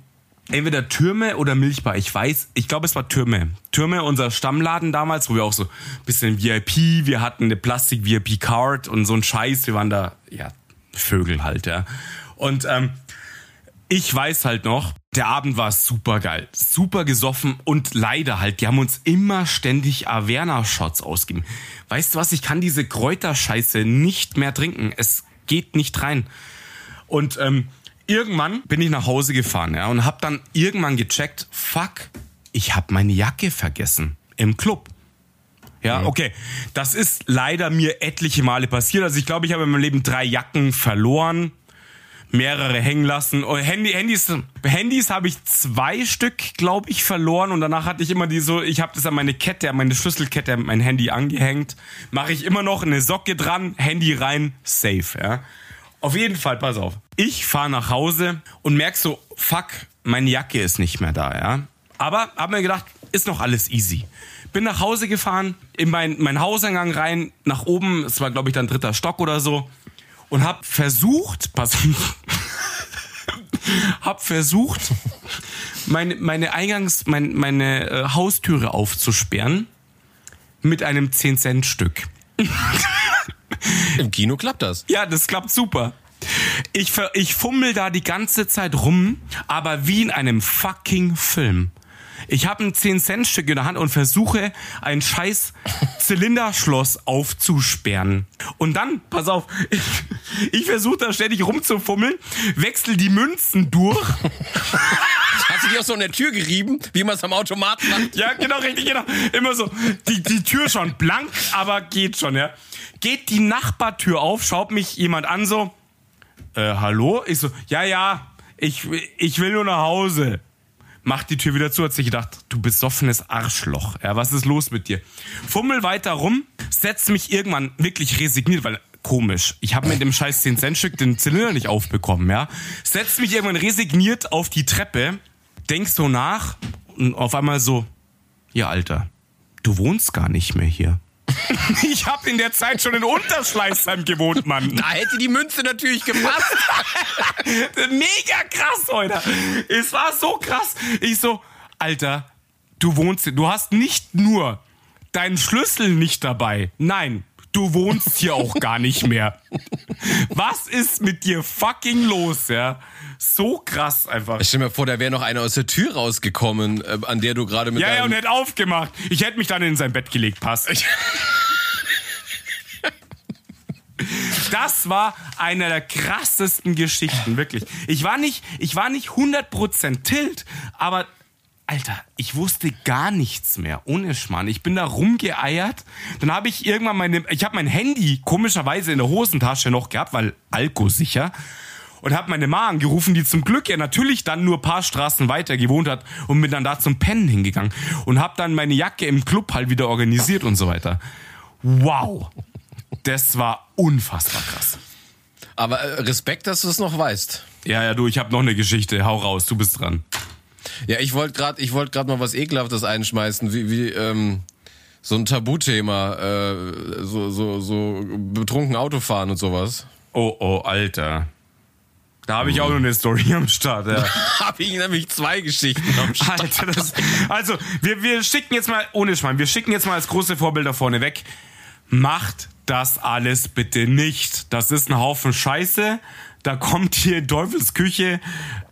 entweder Türme oder Milchbar. Ich weiß, ich glaube, es war Türme. Türme, unser Stammladen damals, wo wir auch so ein bisschen VIP, wir hatten eine Plastik-VIP-Card und so ein Scheiß. Wir waren da, ja, Vögel halt, ja. Und ähm, ich weiß halt noch, der Abend war super geil, super gesoffen und leider halt, die haben uns immer ständig Averna-Shots ausgegeben. Weißt du was, ich kann diese Kräuterscheiße nicht mehr trinken. Es geht nicht rein. Und ähm, irgendwann bin ich nach Hause gefahren ja, und habe dann irgendwann gecheckt, fuck, ich habe meine Jacke vergessen im Club. Ja, okay. Das ist leider mir etliche Male passiert. Also ich glaube, ich habe in meinem Leben drei Jacken verloren, mehrere hängen lassen. Oh, Handy, Handys, Handys habe ich zwei Stück, glaube ich, verloren und danach hatte ich immer die so, ich habe das an meine Kette, an meine Schlüsselkette, mein Handy angehängt. Mache ich immer noch eine Socke dran, Handy rein, safe. Ja. Auf jeden Fall, pass auf. Ich fahre nach Hause und merk so, fuck, meine Jacke ist nicht mehr da, ja. Aber hab mir gedacht, ist noch alles easy. Bin nach Hause gefahren, in mein, mein Hauseingang rein, nach oben, es war glaube ich dann dritter Stock oder so, und hab versucht, pass hab versucht, meine, meine Eingangs, mein, meine äh, Haustüre aufzusperren mit einem 10-Cent-Stück. Im Kino klappt das. Ja, das klappt super. Ich, ich fummel da die ganze Zeit rum, aber wie in einem fucking Film. Ich habe ein 10-Cent-Stück in der Hand und versuche, ein scheiß Zylinderschloss aufzusperren. Und dann, pass auf, ich, ich versuche da ständig rumzufummeln, wechsel die Münzen durch. Hast du die auch so in der Tür gerieben, wie man es am Automaten macht? Ja, genau, richtig, genau. Immer so, die, die Tür schon blank, aber geht schon, ja. Geht die Nachbartür auf, schaut mich jemand an so, äh, hallo? Ich so, ja, ja, ich, ich will nur nach Hause macht die Tür wieder zu, hat sich gedacht, du besoffenes Arschloch. Ja, was ist los mit dir? Fummel weiter rum, setzt mich irgendwann wirklich resigniert, weil komisch. Ich habe mit dem scheiß 10 Cent Stück den Zylinder nicht aufbekommen, ja. Setzt mich irgendwann resigniert auf die Treppe, denk so nach und auf einmal so, ja Alter, du wohnst gar nicht mehr hier. Ich habe in der Zeit schon in Unterschleißheim gewohnt, Mann. Da hätte die Münze natürlich gepasst. Mega krass, heute. Es war so krass. Ich so, Alter, du wohnst, du hast nicht nur deinen Schlüssel nicht dabei. Nein, du wohnst hier auch gar nicht mehr. Was ist mit dir fucking los, ja? So krass einfach. Ich stell mir vor, da wäre noch einer aus der Tür rausgekommen, äh, an der du gerade mit Ja, ja, und hätte aufgemacht. Ich hätte mich dann in sein Bett gelegt, passt. Das war einer der krassesten Geschichten, wirklich. Ich war nicht, ich war nicht 100% tilt, aber Alter, ich wusste gar nichts mehr, ohne Schmarrn. Ich bin da rumgeeiert. Dann habe ich irgendwann meine, ich habe mein Handy komischerweise in der Hosentasche noch gehabt, weil Alko sicher. Und habe meine Ma angerufen, die zum Glück ja natürlich dann nur paar Straßen weiter gewohnt hat und bin dann da zum Pennen hingegangen. Und habe dann meine Jacke im Club halt wieder organisiert und so weiter. Wow. Das war unfassbar krass. Aber äh, Respekt, dass du es noch weißt. Ja, ja, du, ich habe noch eine Geschichte. Hau raus, du bist dran. Ja, ich wollte gerade, ich wollte gerade mal was ekelhaftes einschmeißen, wie, wie ähm, so ein Tabuthema, äh, so so so betrunken Autofahren und sowas. Oh oh, Alter. Da habe ich auch noch eine Story am Start. Ja. habe ich nämlich zwei Geschichten am Start. Alter, das, also wir wir schicken jetzt mal ohne Schmarrn, wir schicken jetzt mal als große Vorbilder vorne weg. Macht das alles bitte nicht. Das ist ein Haufen Scheiße. Da kommt hier in Teufels Küche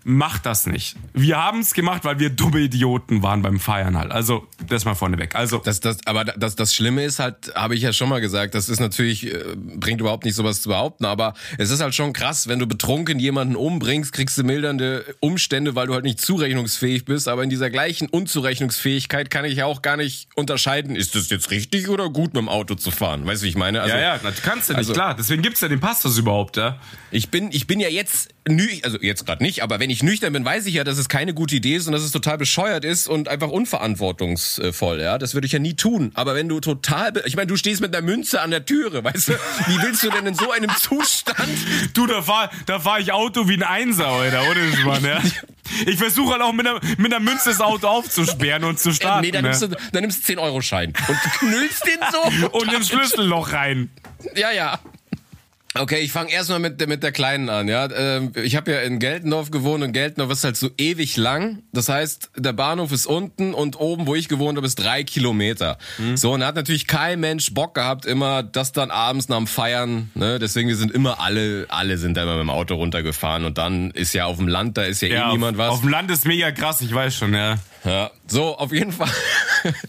macht das nicht. Wir haben es gemacht, weil wir dumme Idioten waren beim Feiern halt. Also, das mal vorneweg. Also. Das, das, aber das, das Schlimme ist halt, habe ich ja schon mal gesagt, das ist natürlich, äh, bringt überhaupt nicht sowas zu behaupten, aber es ist halt schon krass, wenn du betrunken jemanden umbringst, kriegst du mildernde Umstände, weil du halt nicht zurechnungsfähig bist, aber in dieser gleichen Unzurechnungsfähigkeit kann ich ja auch gar nicht unterscheiden, ist das jetzt richtig oder gut mit dem Auto zu fahren? Weißt du, wie ich meine? Also, ja, ja, das kannst du nicht, also, klar. Deswegen gibt's ja den Passus überhaupt, ja. Ich bin, ich bin ja jetzt, also jetzt gerade nicht, aber wenn ich ich nüchtern bin, weiß ich ja, dass es keine gute Idee ist und dass es total bescheuert ist und einfach unverantwortungsvoll. Ja, das würde ich ja nie tun. Aber wenn du total, ich meine, du stehst mit einer Münze an der Türe, weißt du? Wie willst du denn in so einem Zustand? Du, da fahr, da fahr ich Auto wie ein Einser, oder? Ohne Mann, ja. Ich versuche halt auch mit einer, mit einer Münze das Auto aufzusperren und zu starten. Äh, nee, dann nimmst du, dann nimmst du 10-Euro-Schein und knüllst den so. und den Schlüsselloch rein. Ja, ja. Okay, ich fange erstmal mit, mit der Kleinen an. Ja, ähm, Ich habe ja in Geltendorf gewohnt und Geltendorf ist halt so ewig lang. Das heißt, der Bahnhof ist unten und oben, wo ich gewohnt habe, ist drei Kilometer. Mhm. So, und da hat natürlich kein Mensch Bock gehabt, immer das dann abends nach dem Feiern. Ne? Deswegen, wir sind immer alle, alle sind da immer mit dem Auto runtergefahren. Und dann ist ja auf dem Land, da ist ja, ja eh niemand was. Auf dem Land ist mega krass, ich weiß schon, ja. Ja, so, auf jeden Fall.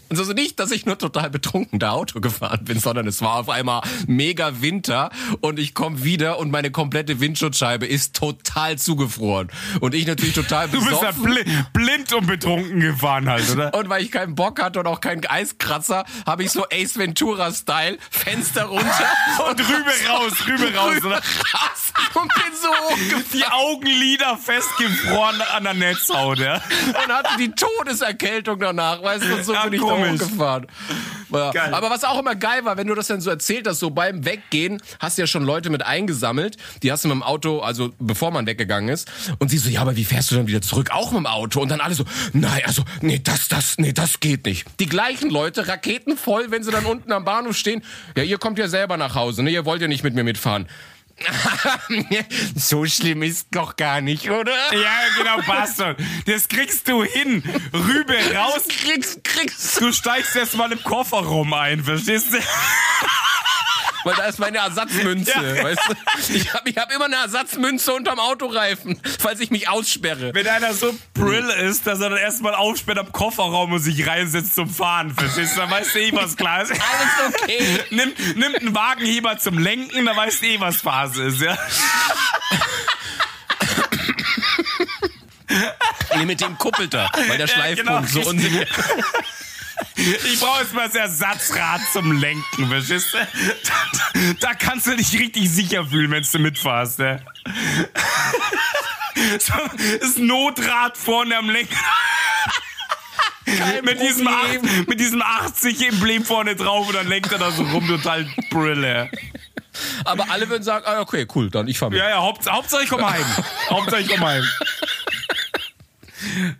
Also nicht, dass ich nur total betrunken da Auto gefahren bin, sondern es war auf einmal mega Winter und ich komme wieder und meine komplette Windschutzscheibe ist total zugefroren. Und ich natürlich total besoffen. Du bist ja bl blind und betrunken gefahren halt, oder? Und weil ich keinen Bock hatte und auch keinen Eiskratzer, habe ich so Ace Ventura-Style, Fenster runter und, und Rübe raus, Rübe raus, oder? Raus und bin so hochgefahren. Die Augenlider festgefroren an der Netzhaut, ja? Und hatte die Todeserkältung danach, weißt du, und so ja, bin ich komisch. da hochgefahren. Ja. Aber was auch immer geil war, wenn du das dann so erzählt hast, so beim Weggehen, hast du ja schon Leute mit eingesammelt, die hast du mit dem Auto, also bevor man weggegangen ist, und sie so, ja, aber wie fährst du dann wieder zurück? Auch mit dem Auto? Und dann alle so, nein, also, nee, das, das, nee, das geht nicht. Die gleichen Leute, raketenvoll, wenn sie dann unten am Bahnhof stehen, ja, ihr kommt ja selber nach Hause, ne, ihr wollt ja nicht mit mir mitfahren. so schlimm ist doch gar nicht, oder? Ja, genau, passt schon. Das kriegst du hin. Rübe raus. Kriegst, kriegst. Du steigst erst mal im Kofferraum ein, verstehst du? weil da ist meine Ersatzmünze. Ja. Weißt du? Ich habe ich hab immer eine Ersatzmünze unterm Autoreifen, falls ich mich aussperre. Wenn einer so brill ist, dass er dann erstmal aufsperrt am Kofferraum und sich reinsetzt zum Fahren, verstehst du? Dann weißt du eh, was klar ist. Alles okay. nimmt, nimmt einen Wagenheber zum Lenken, dann weißt du eh, was Phase ist, ja? Nee, mit dem Kuppelter, weil der Schleifpunkt ja, genau. so unsicher ich brauche jetzt mal das Ersatzrad zum Lenken, verstehst du? Da, da, kannst du dich richtig sicher fühlen, wenn du mitfährst, ne? So, das Notrad vorne am Lenken. mit, diesem 8, mit diesem 80-Emblem vorne drauf und dann lenkt er da so rum, total Brille. Aber alle würden sagen, ah, okay, cool, dann ich fahr mit. Ja, ja, Haupt, Hauptsache ich komme heim. Hauptsache ich komme heim.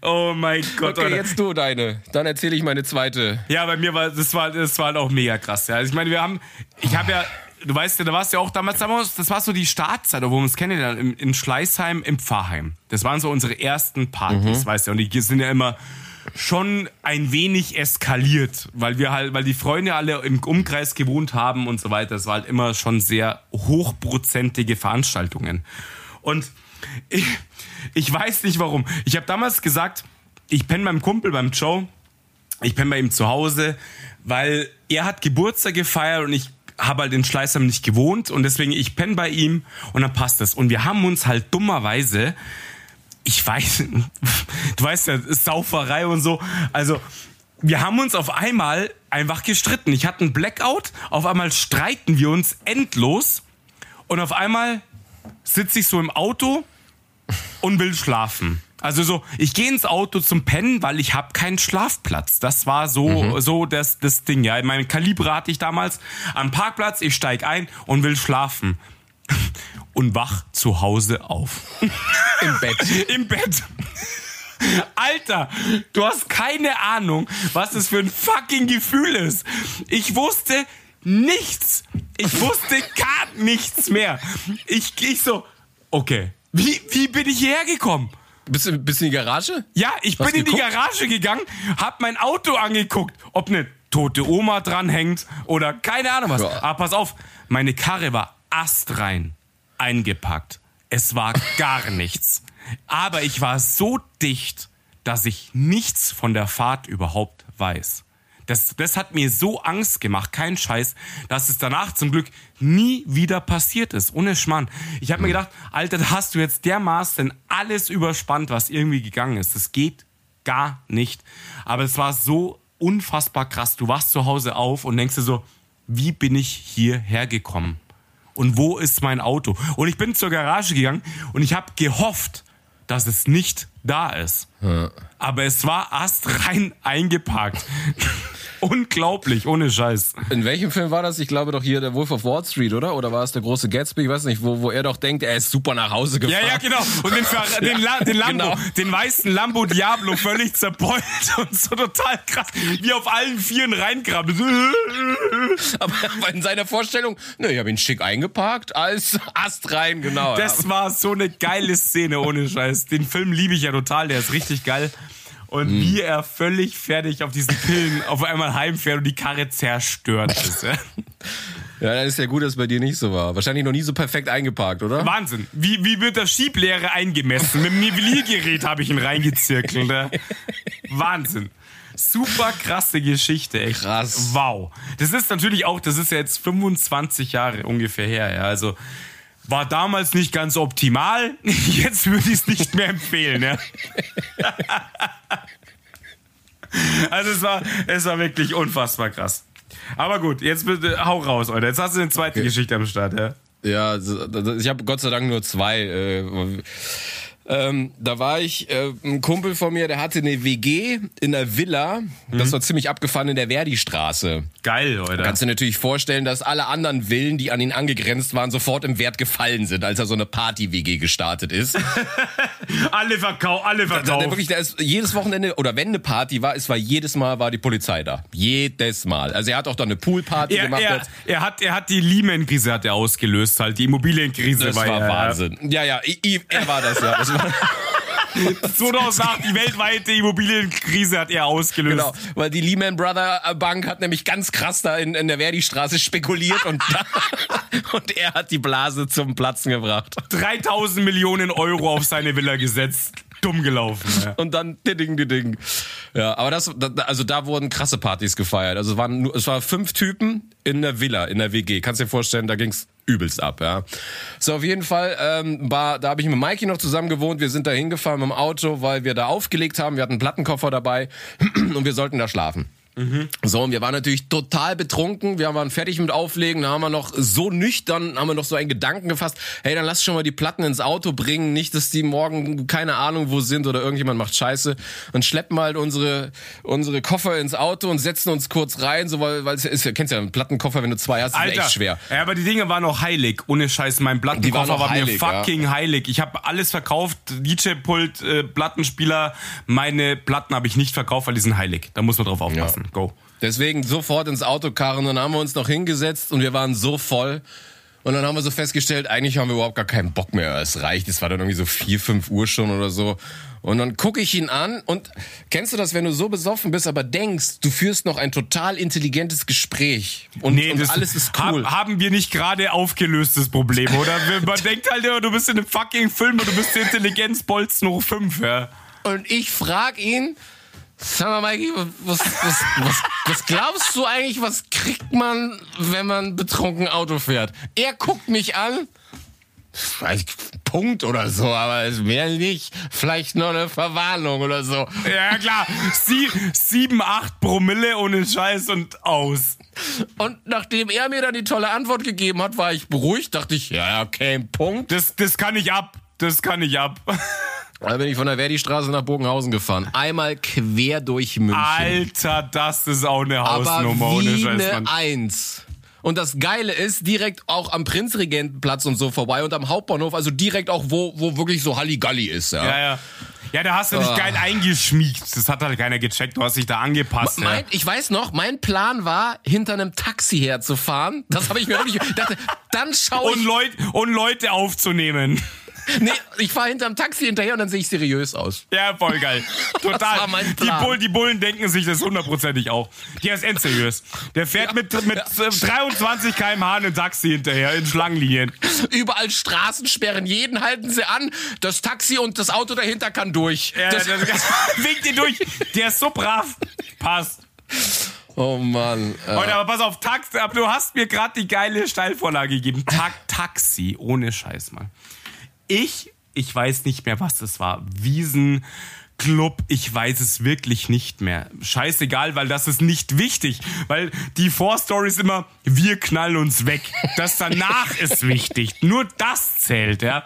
Oh mein Gott. Okay, jetzt du deine. Dann erzähle ich meine zweite. Ja, bei mir war das war das war halt auch mega krass. Ja. Also ich meine, wir haben, ich habe ja, du weißt ja, da warst ja auch damals, das war so die Startzeit, wo wir uns kennenlernen, in, in Schleißheim im Pfarrheim. Das waren so unsere ersten Partys, mhm. weißt du. Und die sind ja immer schon ein wenig eskaliert, weil wir halt, weil die Freunde alle im Umkreis gewohnt haben und so weiter. Es war halt immer schon sehr hochprozentige Veranstaltungen. Und ich, ich weiß nicht warum. Ich habe damals gesagt, ich penne beim Kumpel, beim Joe, ich penne bei ihm zu Hause, weil er hat Geburtstag gefeiert und ich habe halt in Schleißheim nicht gewohnt und deswegen ich penne bei ihm und dann passt das. Und wir haben uns halt dummerweise, ich weiß, du weißt ja, Sauferei und so, also wir haben uns auf einmal einfach gestritten. Ich hatte einen Blackout, auf einmal streiten wir uns endlos und auf einmal sitze ich so im Auto und will schlafen. Also so, ich gehe ins Auto zum Pennen, weil ich habe keinen Schlafplatz. Das war so mhm. so das das Ding. Ja, mein Kaliber hatte ich damals am Parkplatz. Ich steig ein und will schlafen und wach zu Hause auf. Im Bett. Im Bett. Alter, du hast keine Ahnung, was das für ein fucking Gefühl ist. Ich wusste nichts. Ich wusste gar nichts mehr. Ich, ich so, okay, wie, wie bin ich hierher gekommen? Bist du, bist du in die Garage? Ja, ich Hast bin in die Garage gegangen, hab mein Auto angeguckt, ob eine tote Oma dranhängt oder keine Ahnung was. Ja. Aber pass auf, meine Karre war astrein eingepackt. Es war gar nichts. Aber ich war so dicht, dass ich nichts von der Fahrt überhaupt weiß. Das, das hat mir so Angst gemacht, kein Scheiß, dass es danach zum Glück nie wieder passiert ist. Ohne Schmarrn. Ich habe mir gedacht, Alter, da hast du jetzt dermaßen alles überspannt, was irgendwie gegangen ist. Das geht gar nicht. Aber es war so unfassbar krass. Du wachst zu Hause auf und denkst dir so, wie bin ich hierher gekommen? Und wo ist mein Auto? Und ich bin zur Garage gegangen und ich habe gehofft, dass es nicht da ist. Ja. Aber es war astrein eingeparkt. Unglaublich, ohne Scheiß. In welchem Film war das? Ich glaube doch hier der Wolf of Wall Street, oder? Oder war es der große Gatsby? Ich weiß nicht, wo, wo er doch denkt, er ist super nach Hause gefahren. Ja, ja, genau. Und den, den, La den Lambo, genau. den weißen Lambo Diablo völlig zerbeult und so total krass, wie auf allen Vieren reinkrabbelt. Aber in seiner Vorstellung, ne, ich habe ihn schick eingeparkt, als Ast rein, genau. Das ja. war so eine geile Szene, ohne Scheiß. Den Film liebe ich ja total, der ist richtig geil und mhm. wie er völlig fertig auf diesen Pillen auf einmal heimfährt und die Karre zerstört ist. Ja? Ja, dann ist ja gut, dass es bei dir nicht so war. Wahrscheinlich noch nie so perfekt eingeparkt, oder? Wahnsinn. Wie, wie wird das Schieblehre eingemessen? Mit dem Nivelliergerät habe ich ihn reingezirkelt. Wahnsinn. Super krasse Geschichte, echt. Krass. Wow. Das ist natürlich auch, das ist ja jetzt 25 Jahre ungefähr her, ja. Also war damals nicht ganz optimal. Jetzt würde ich es nicht mehr empfehlen. Ja. also es war, es war wirklich unfassbar krass. Aber gut, jetzt bitte hau raus, Alter. Jetzt hast du eine zweite okay. Geschichte am Start, ja? Ja, ich habe Gott sei Dank nur zwei. Äh, ähm, da war ich, äh, ein Kumpel von mir, der hatte eine WG in einer Villa. Das mhm. war ziemlich abgefahren in der Verdi-Straße. Geil, Leute. Kannst du dir natürlich vorstellen, dass alle anderen Villen, die an ihn angegrenzt waren, sofort im Wert gefallen sind, als er so eine Party-WG gestartet ist. alle verkauft, alle verkauft. Da, da, wirklich, da ist jedes Wochenende, oder wenn eine Party war, es war jedes Mal war die Polizei da. Jedes Mal. Also er hat auch da eine Poolparty er, gemacht. Er, er, hat, er hat die Lehman-Krise hat er ausgelöst, halt. Die Immobilienkrise das war, war ja, Wahnsinn. Ja, ja, er war das, ja. Das war 2008, die weltweite Immobilienkrise hat er ausgelöst. Genau, weil die Lehman Brother Bank hat nämlich ganz krass da in, in der Verdi-Straße spekuliert und, und er hat die Blase zum Platzen gebracht. 3000 Millionen Euro auf seine Villa gesetzt dumm gelaufen. Ja. Und dann ding, ding. Ja, aber das, also da wurden krasse Partys gefeiert. Also es waren, nur, es waren fünf Typen in der Villa, in der WG. Kannst dir vorstellen, da ging's übelst ab, ja. So, auf jeden Fall, ähm, war, da habe ich mit Mikey noch zusammen gewohnt. Wir sind da hingefahren mit dem Auto, weil wir da aufgelegt haben. Wir hatten einen Plattenkoffer dabei und wir sollten da schlafen. Mhm. So, und wir waren natürlich total betrunken. Wir waren fertig mit Auflegen. Da haben wir noch so nüchtern, haben wir noch so einen Gedanken gefasst. Hey, dann lass schon mal die Platten ins Auto bringen. Nicht, dass die morgen keine Ahnung wo sind oder irgendjemand macht Scheiße. Und schleppen halt unsere, unsere Koffer ins Auto und setzen uns kurz rein. So, weil, weil es ist, ja, kennst ja, einen Plattenkoffer, wenn du zwei hast, Alter, ist echt schwer. Ja, aber die Dinge waren noch heilig. Ohne Scheiß. Mein Plattenkoffer war heilig, mir fucking ja. heilig. Ich habe alles verkauft. DJ-Pult, äh, Plattenspieler. Meine Platten habe ich nicht verkauft, weil die sind heilig. Da muss man drauf aufpassen. Ja. Go. Deswegen sofort ins Auto karren, dann haben wir uns noch hingesetzt und wir waren so voll. Und dann haben wir so festgestellt, eigentlich haben wir überhaupt gar keinen Bock mehr. Es reicht, es war dann irgendwie so vier, fünf Uhr schon oder so. Und dann gucke ich ihn an und kennst du das, wenn du so besoffen bist, aber denkst, du führst noch ein total intelligentes Gespräch und, nee, und alles ist cool. Hab, haben wir nicht gerade aufgelöst das Problem, oder? Man denkt halt immer, du bist in einem fucking Film und du bist Intelligenzbolzen hoch 5, ja. Und ich frag ihn, sag mal, Mikey, was, was, was, was glaubst du eigentlich, was kriegt man, wenn man betrunken Auto fährt? Er guckt mich an Vielleicht Punkt oder so, aber mehr nicht. Vielleicht noch eine Verwarnung oder so. Ja, klar. Sie, sieben, acht Promille ohne Scheiß und aus. Und nachdem er mir dann die tolle Antwort gegeben hat, war ich beruhigt. Dachte ich, ja, okay, Punkt. Das, das kann ich ab. Das kann ich ab. Da bin ich von der Verdi-Straße nach Bogenhausen gefahren. Einmal quer durch München. Alter, das ist auch eine Hausnummer Aber wie ohne Scheiß. Eine Eins. Und das Geile ist, direkt auch am Prinzregentenplatz und so vorbei und am Hauptbahnhof, also direkt auch, wo, wo wirklich so Halligalli ist. Ja, ja. ja. Ja, da hast du dich oh. geil eingeschmiegt. Das hat halt keiner gecheckt. Du hast dich da angepasst. Mein, ja. Ich weiß noch, mein Plan war, hinter einem Taxi herzufahren. Das habe ich mir wirklich dachte, dann schau ich... Und, Leut, und Leute aufzunehmen. Nee, ich fahre hinterm Taxi hinterher und dann sehe ich seriös aus. Ja, voll geil. Total. Das war. Die, Bullen, die Bullen denken sich das hundertprozentig auch. Der ist endseriös. Der fährt ja, mit, mit ja. 23 km/h in Taxi hinterher, in Schlangenlinien. Überall Straßensperren, jeden halten sie an. Das Taxi und das Auto dahinter kann durch. Ja, das, das winkt ihn durch. Der ist so brav. Passt. Oh Mann. Äh. Heute, aber pass auf, Taxi, du hast mir gerade die geile Steilvorlage gegeben. Ta Taxi, ohne Scheiß, Mann ich, ich weiß nicht mehr, was das war. Wiesen. Club, ich weiß es wirklich nicht mehr. Scheißegal, weil das ist nicht wichtig. Weil die Vorstory ist immer, wir knallen uns weg. Das danach ist wichtig. Nur das zählt, ja.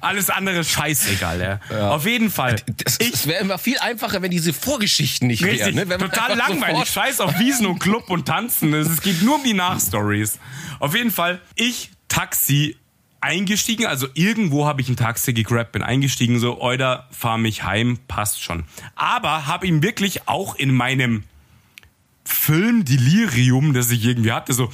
Alles andere scheißegal, ja. ja. Auf jeden Fall. Es wäre immer viel einfacher, wenn diese Vorgeschichten nicht wären. Ne? Total langweilig. Scheiß auf Wiesen und Club und Tanzen. Es geht nur um die Nachstories. Auf jeden Fall, ich, Taxi, eingestiegen, also irgendwo habe ich ein Taxi gegrabt, bin eingestiegen, so, Euda, fahr mich heim, passt schon. Aber habe ihm wirklich auch in meinem Film Delirium, das ich irgendwie hatte, so,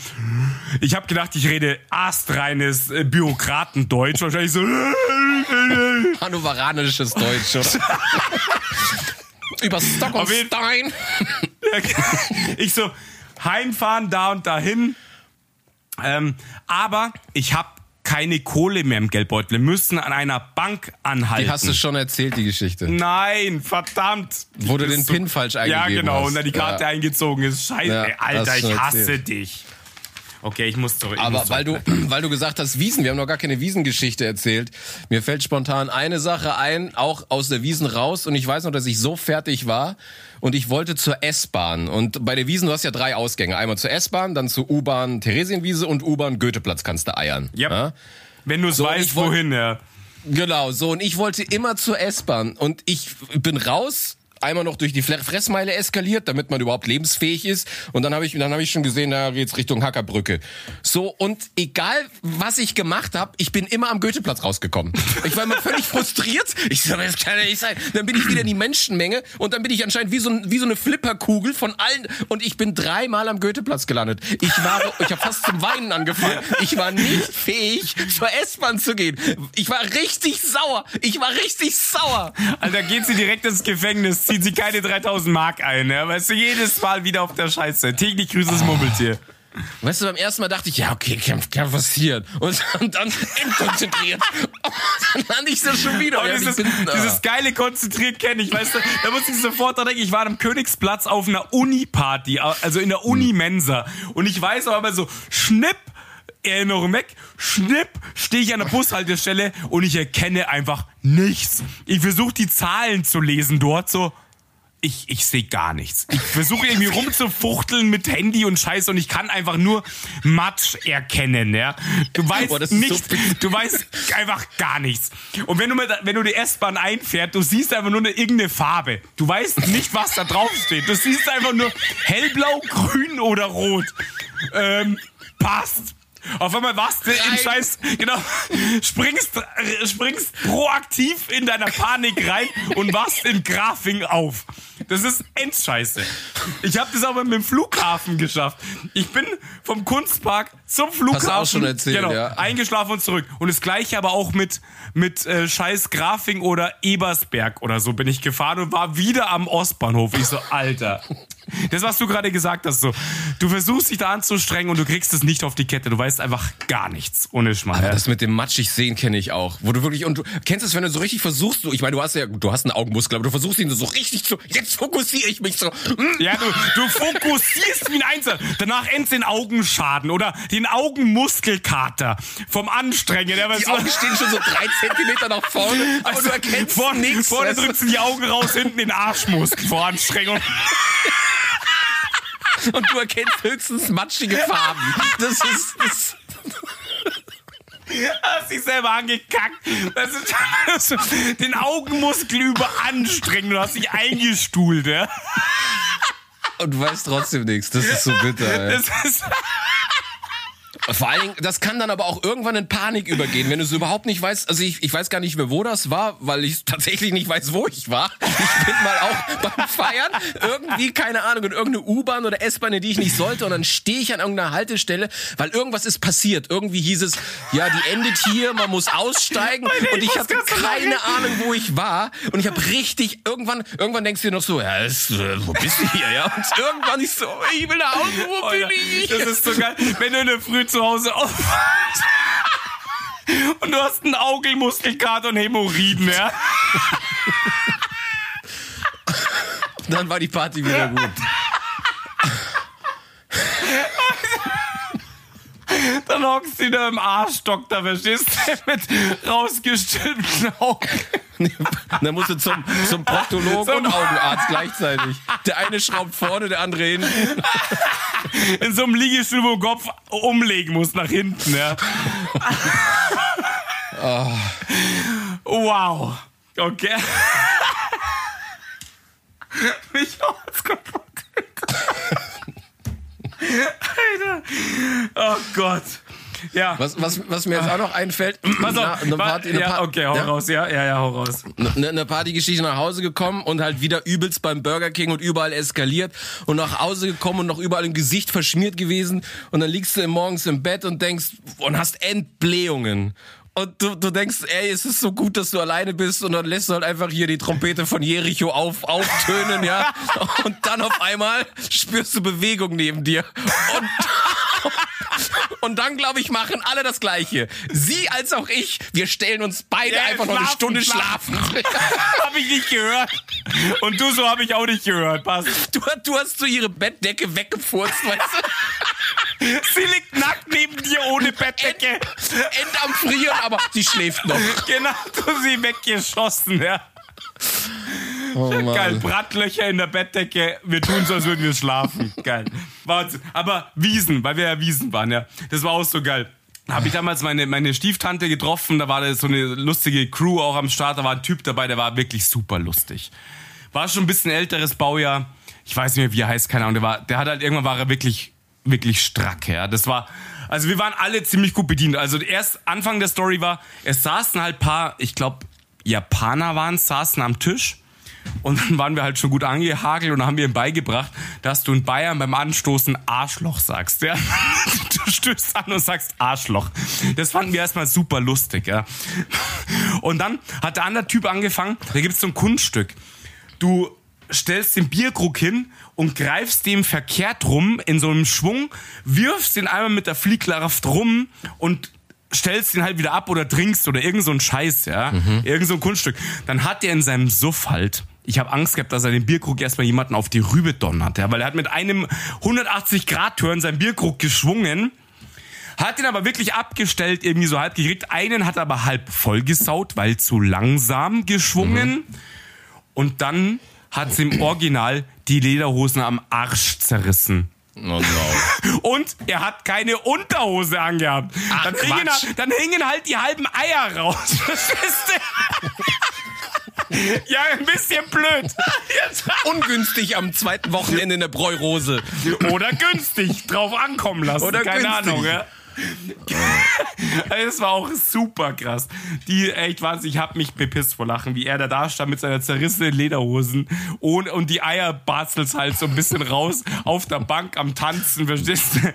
ich habe gedacht, ich rede astreines äh, Bürokratendeutsch, wahrscheinlich so, hannoveranisches Deutsch, oder? Über Stock und Stein. ich so, heimfahren, da und dahin. Ähm, aber ich habe keine Kohle mehr im Geldbeutel. Wir müssen an einer Bank anhalten. Die hast du schon erzählt, die Geschichte. Nein, verdammt. Wo du den so, Pin falsch eingegeben hast. Ja, genau. Hast. Und dann die Karte ja. eingezogen ist. Scheiße, ja, Alter, ich hasse erzählt. dich. Okay, ich muss zurück. Aber weil du, weil du gesagt hast, Wiesen, wir haben noch gar keine Wiesengeschichte erzählt. Mir fällt spontan eine Sache ein, auch aus der Wiesen raus. Und ich weiß noch, dass ich so fertig war und ich wollte zur S-Bahn. Und bei der Wiesen, du hast ja drei Ausgänge. Einmal zur S-Bahn, dann zur U-Bahn Theresienwiese und U-Bahn Goetheplatz kannst du eiern. Yep. Ja. Wenn du es so, weißt, wohin, ja. Genau, so. Und ich wollte immer zur S-Bahn. Und ich bin raus einmal noch durch die Fressmeile eskaliert, damit man überhaupt lebensfähig ist. Und dann habe ich, dann habe ich schon gesehen, da geht's Richtung Hackerbrücke. So und egal was ich gemacht habe, ich bin immer am Goetheplatz rausgekommen. Ich war immer völlig frustriert. Ich so, das kann ja nicht sein. Dann bin ich wieder in die Menschenmenge und dann bin ich anscheinend wie so, wie so eine Flipperkugel von allen und ich bin dreimal am Goetheplatz gelandet. Ich war, ich habe fast zum Weinen angefangen. Ich war nicht fähig zur S-Bahn zu gehen. Ich war richtig sauer. Ich war richtig sauer. Alter, geht sie direkt ins Gefängnis zieht sie keine 3000 Mark ein. Ja? Weißt du, jedes Mal wieder auf der Scheiße. Täglich grüßt das Murmeltier. Weißt du, beim ersten Mal dachte ich, ja, okay, kann, kann passieren. Und, und dann entkonzentriert. dann lande ich das schon wieder. Ja, dieses, dieses geile konzentriert kenne ich, weißt du, da muss ich sofort dran denken, ich war am Königsplatz auf einer Uni-Party, also in der Uni-Mensa. Und ich weiß aber so, schnipp, Erinnerung weg, schnipp, stehe ich an der Bushaltestelle und ich erkenne einfach nichts. Ich versuche die Zahlen zu lesen dort so. Ich, ich sehe gar nichts. Ich versuche irgendwie rumzufuchteln mit Handy und Scheiße und ich kann einfach nur Matsch erkennen, ja. Du weißt Boah, nicht, so du weißt einfach gar nichts. Und wenn du mit, wenn du die S-Bahn einfährst, du siehst einfach nur eine irgendeine Farbe. Du weißt nicht, was da drauf steht. Du siehst einfach nur hellblau, grün oder rot. Ähm, passt. Auf einmal warst du im Scheiß, genau, springst, springst proaktiv in deiner Panik rein und warst in Grafing auf. Das ist Endscheiße. Ich habe das aber mit dem Flughafen geschafft. Ich bin vom Kunstpark zum Flughafen. Hast du auch schon erzählt, genau, ja. Eingeschlafen und zurück. Und das gleiche aber auch mit, mit äh, scheiß Grafing oder Ebersberg oder so bin ich gefahren und war wieder am Ostbahnhof. Ich so, Alter. Das, was du gerade gesagt hast, so. Du versuchst dich da anzustrengen und du kriegst es nicht auf die Kette. Du weißt einfach gar nichts. Ohne Schmarrn. Aber das mit dem matschig sehen kenne ich auch. Wo du wirklich, und du kennst es, wenn du so richtig versuchst, du, ich meine, du hast ja, du hast einen Augenmuskel, aber du versuchst ihn so richtig zu, jetzt fokussiere ich mich so. Hm? Ja, du, du fokussierst wie ein Einzel. Danach endest den Augenschaden oder den Augenmuskelkater vom Anstrengen. Ja, die Augen stehen schon so drei Zentimeter nach vorne, aber also, du erkennst vor, nichts. Vorne drückst du die Augen raus, hinten den Arschmuskel vor Anstrengung. Und du erkennst höchstens matschige Farben. Das ist... Das Hast dich selber angekackt. Das ist, das ist den Augenmuskel überanstrengen. Du hast dich eingestuhlt, ja. Und du weißt trotzdem nichts. Das ist so bitter. Ey. Das ist vor allen Dingen, das kann dann aber auch irgendwann in Panik übergehen, wenn du es überhaupt nicht weißt. Also ich, ich weiß gar nicht mehr, wo das war, weil ich tatsächlich nicht weiß, wo ich war. Ich bin mal auch beim Feiern irgendwie, keine Ahnung, in irgendeine U-Bahn oder S-Bahn, in die ich nicht sollte. Und dann stehe ich an irgendeiner Haltestelle, weil irgendwas ist passiert. Irgendwie hieß es, ja, die endet hier, man muss aussteigen. Und ich hatte keine Ahnung, wo ich war. Und ich habe richtig, irgendwann, irgendwann denkst du dir noch so, ja, ist, äh, wo bist du hier? Ja, und irgendwann ich so, ich will nach Hause, wo oh, bin ich? Das ist so geil, wenn du in der Früh zu zu Hause aufwachst und du hast einen Augelmuskelkater und Hämorrhoiden, ja? Dann war die Party wieder gut. Dann hockst du da im Arschstock da, verstehst du? Mit rausgestülpten Augen. Dann musst du zum, zum Proktologen zum und Augenarzt gleichzeitig. Der eine schraubt vorne, der andere hinten. In so einem Liegestuhl, wo Kopf umlegen muss nach hinten, ja. Oh. Wow. Okay. Mich hat's kaputt. Alter. Oh Gott. Ja. Was, was, was mir jetzt auch noch einfällt, Pass auf, eine Party, eine ja, okay, hau ja? raus, ja, ja, ja, hau raus. Eine, eine Partygeschichte nach Hause gekommen und halt wieder übelst beim Burger King und überall eskaliert und nach Hause gekommen und noch überall im Gesicht verschmiert gewesen und dann liegst du morgens im Bett und denkst und hast Entblähungen und du, du denkst, ey, es ist so gut, dass du alleine bist und dann lässt du halt einfach hier die Trompete von Jericho auf, auftönen, ja. Und dann auf einmal spürst du Bewegung neben dir. Und, und dann, glaube ich, machen alle das Gleiche. Sie als auch ich, wir stellen uns beide ja, einfach noch eine Stunde schlafen. schlafen. hab ich nicht gehört. Und du so habe ich auch nicht gehört. Passt. Du, du hast so ihre Bettdecke weggefurzt, weißt du? Sie liegt nackt neben dir ohne Bettdecke. End, end am Frieren, aber sie schläft noch. Genau, du sie weggeschossen, ja. Oh Geil, Brattlöcher in der Bettdecke. Wir tun so, als würden wir schlafen. Geil. Wahnsinn. Aber Wiesen, weil wir ja Wiesen waren, ja. Das war auch so geil. Habe ich damals meine, meine Stieftante getroffen, da war da so eine lustige Crew auch am Start, da war ein Typ dabei, der war wirklich super lustig. War schon ein bisschen älteres Baujahr. Ich weiß nicht mehr, wie er heißt, keine Ahnung. Der, war, der hat halt irgendwann war er wirklich, wirklich strack, ja. Das war, also wir waren alle ziemlich gut bedient. Also erst Anfang der Story war, es saßen halt paar, ich glaube, Japaner waren saßen am Tisch und dann waren wir halt schon gut angehagelt und haben ihm beigebracht, dass du in Bayern beim Anstoßen Arschloch sagst. Ja? Du stößt an und sagst Arschloch. Das fanden wir erstmal super lustig. Ja? Und dann hat der andere Typ angefangen, da gibt es so ein Kunststück. Du stellst den Bierkrug hin und greifst dem verkehrt rum in so einem Schwung, wirfst den einmal mit der Fliehkraft rum und stellst ihn halt wieder ab oder trinkst oder irgend so ein Scheiß, ja, mhm. irgend so ein Kunststück. Dann hat er in seinem Suff halt ich habe Angst gehabt, dass er den Bierkrug erstmal jemanden auf die Rübe donnert, ja, weil er hat mit einem 180 Grad Turn seinen Bierkrug geschwungen, hat ihn aber wirklich abgestellt, irgendwie so halb gekriegt. Einen hat aber halb vollgesaut, weil zu langsam geschwungen. Mhm. Und dann hat sie im Original die Lederhosen am Arsch zerrissen. Oh no. Und er hat keine Unterhose angehabt. Ach, dann, hingen, dann, hingen, halt die halben Eier raus. ja, ein bisschen blöd. Ungünstig am zweiten Wochenende in der Bräurose. Oder günstig, drauf ankommen lassen. Oder Keine günstig. Ahnung, ja. Es war auch super krass. Die, echt wahnsinnig, ich hab mich bepisst vor Lachen, wie er da da stand mit seiner zerrissenen Lederhosen und, und die Eierbarzels halt so ein bisschen raus auf der Bank am Tanzen, verstehst du?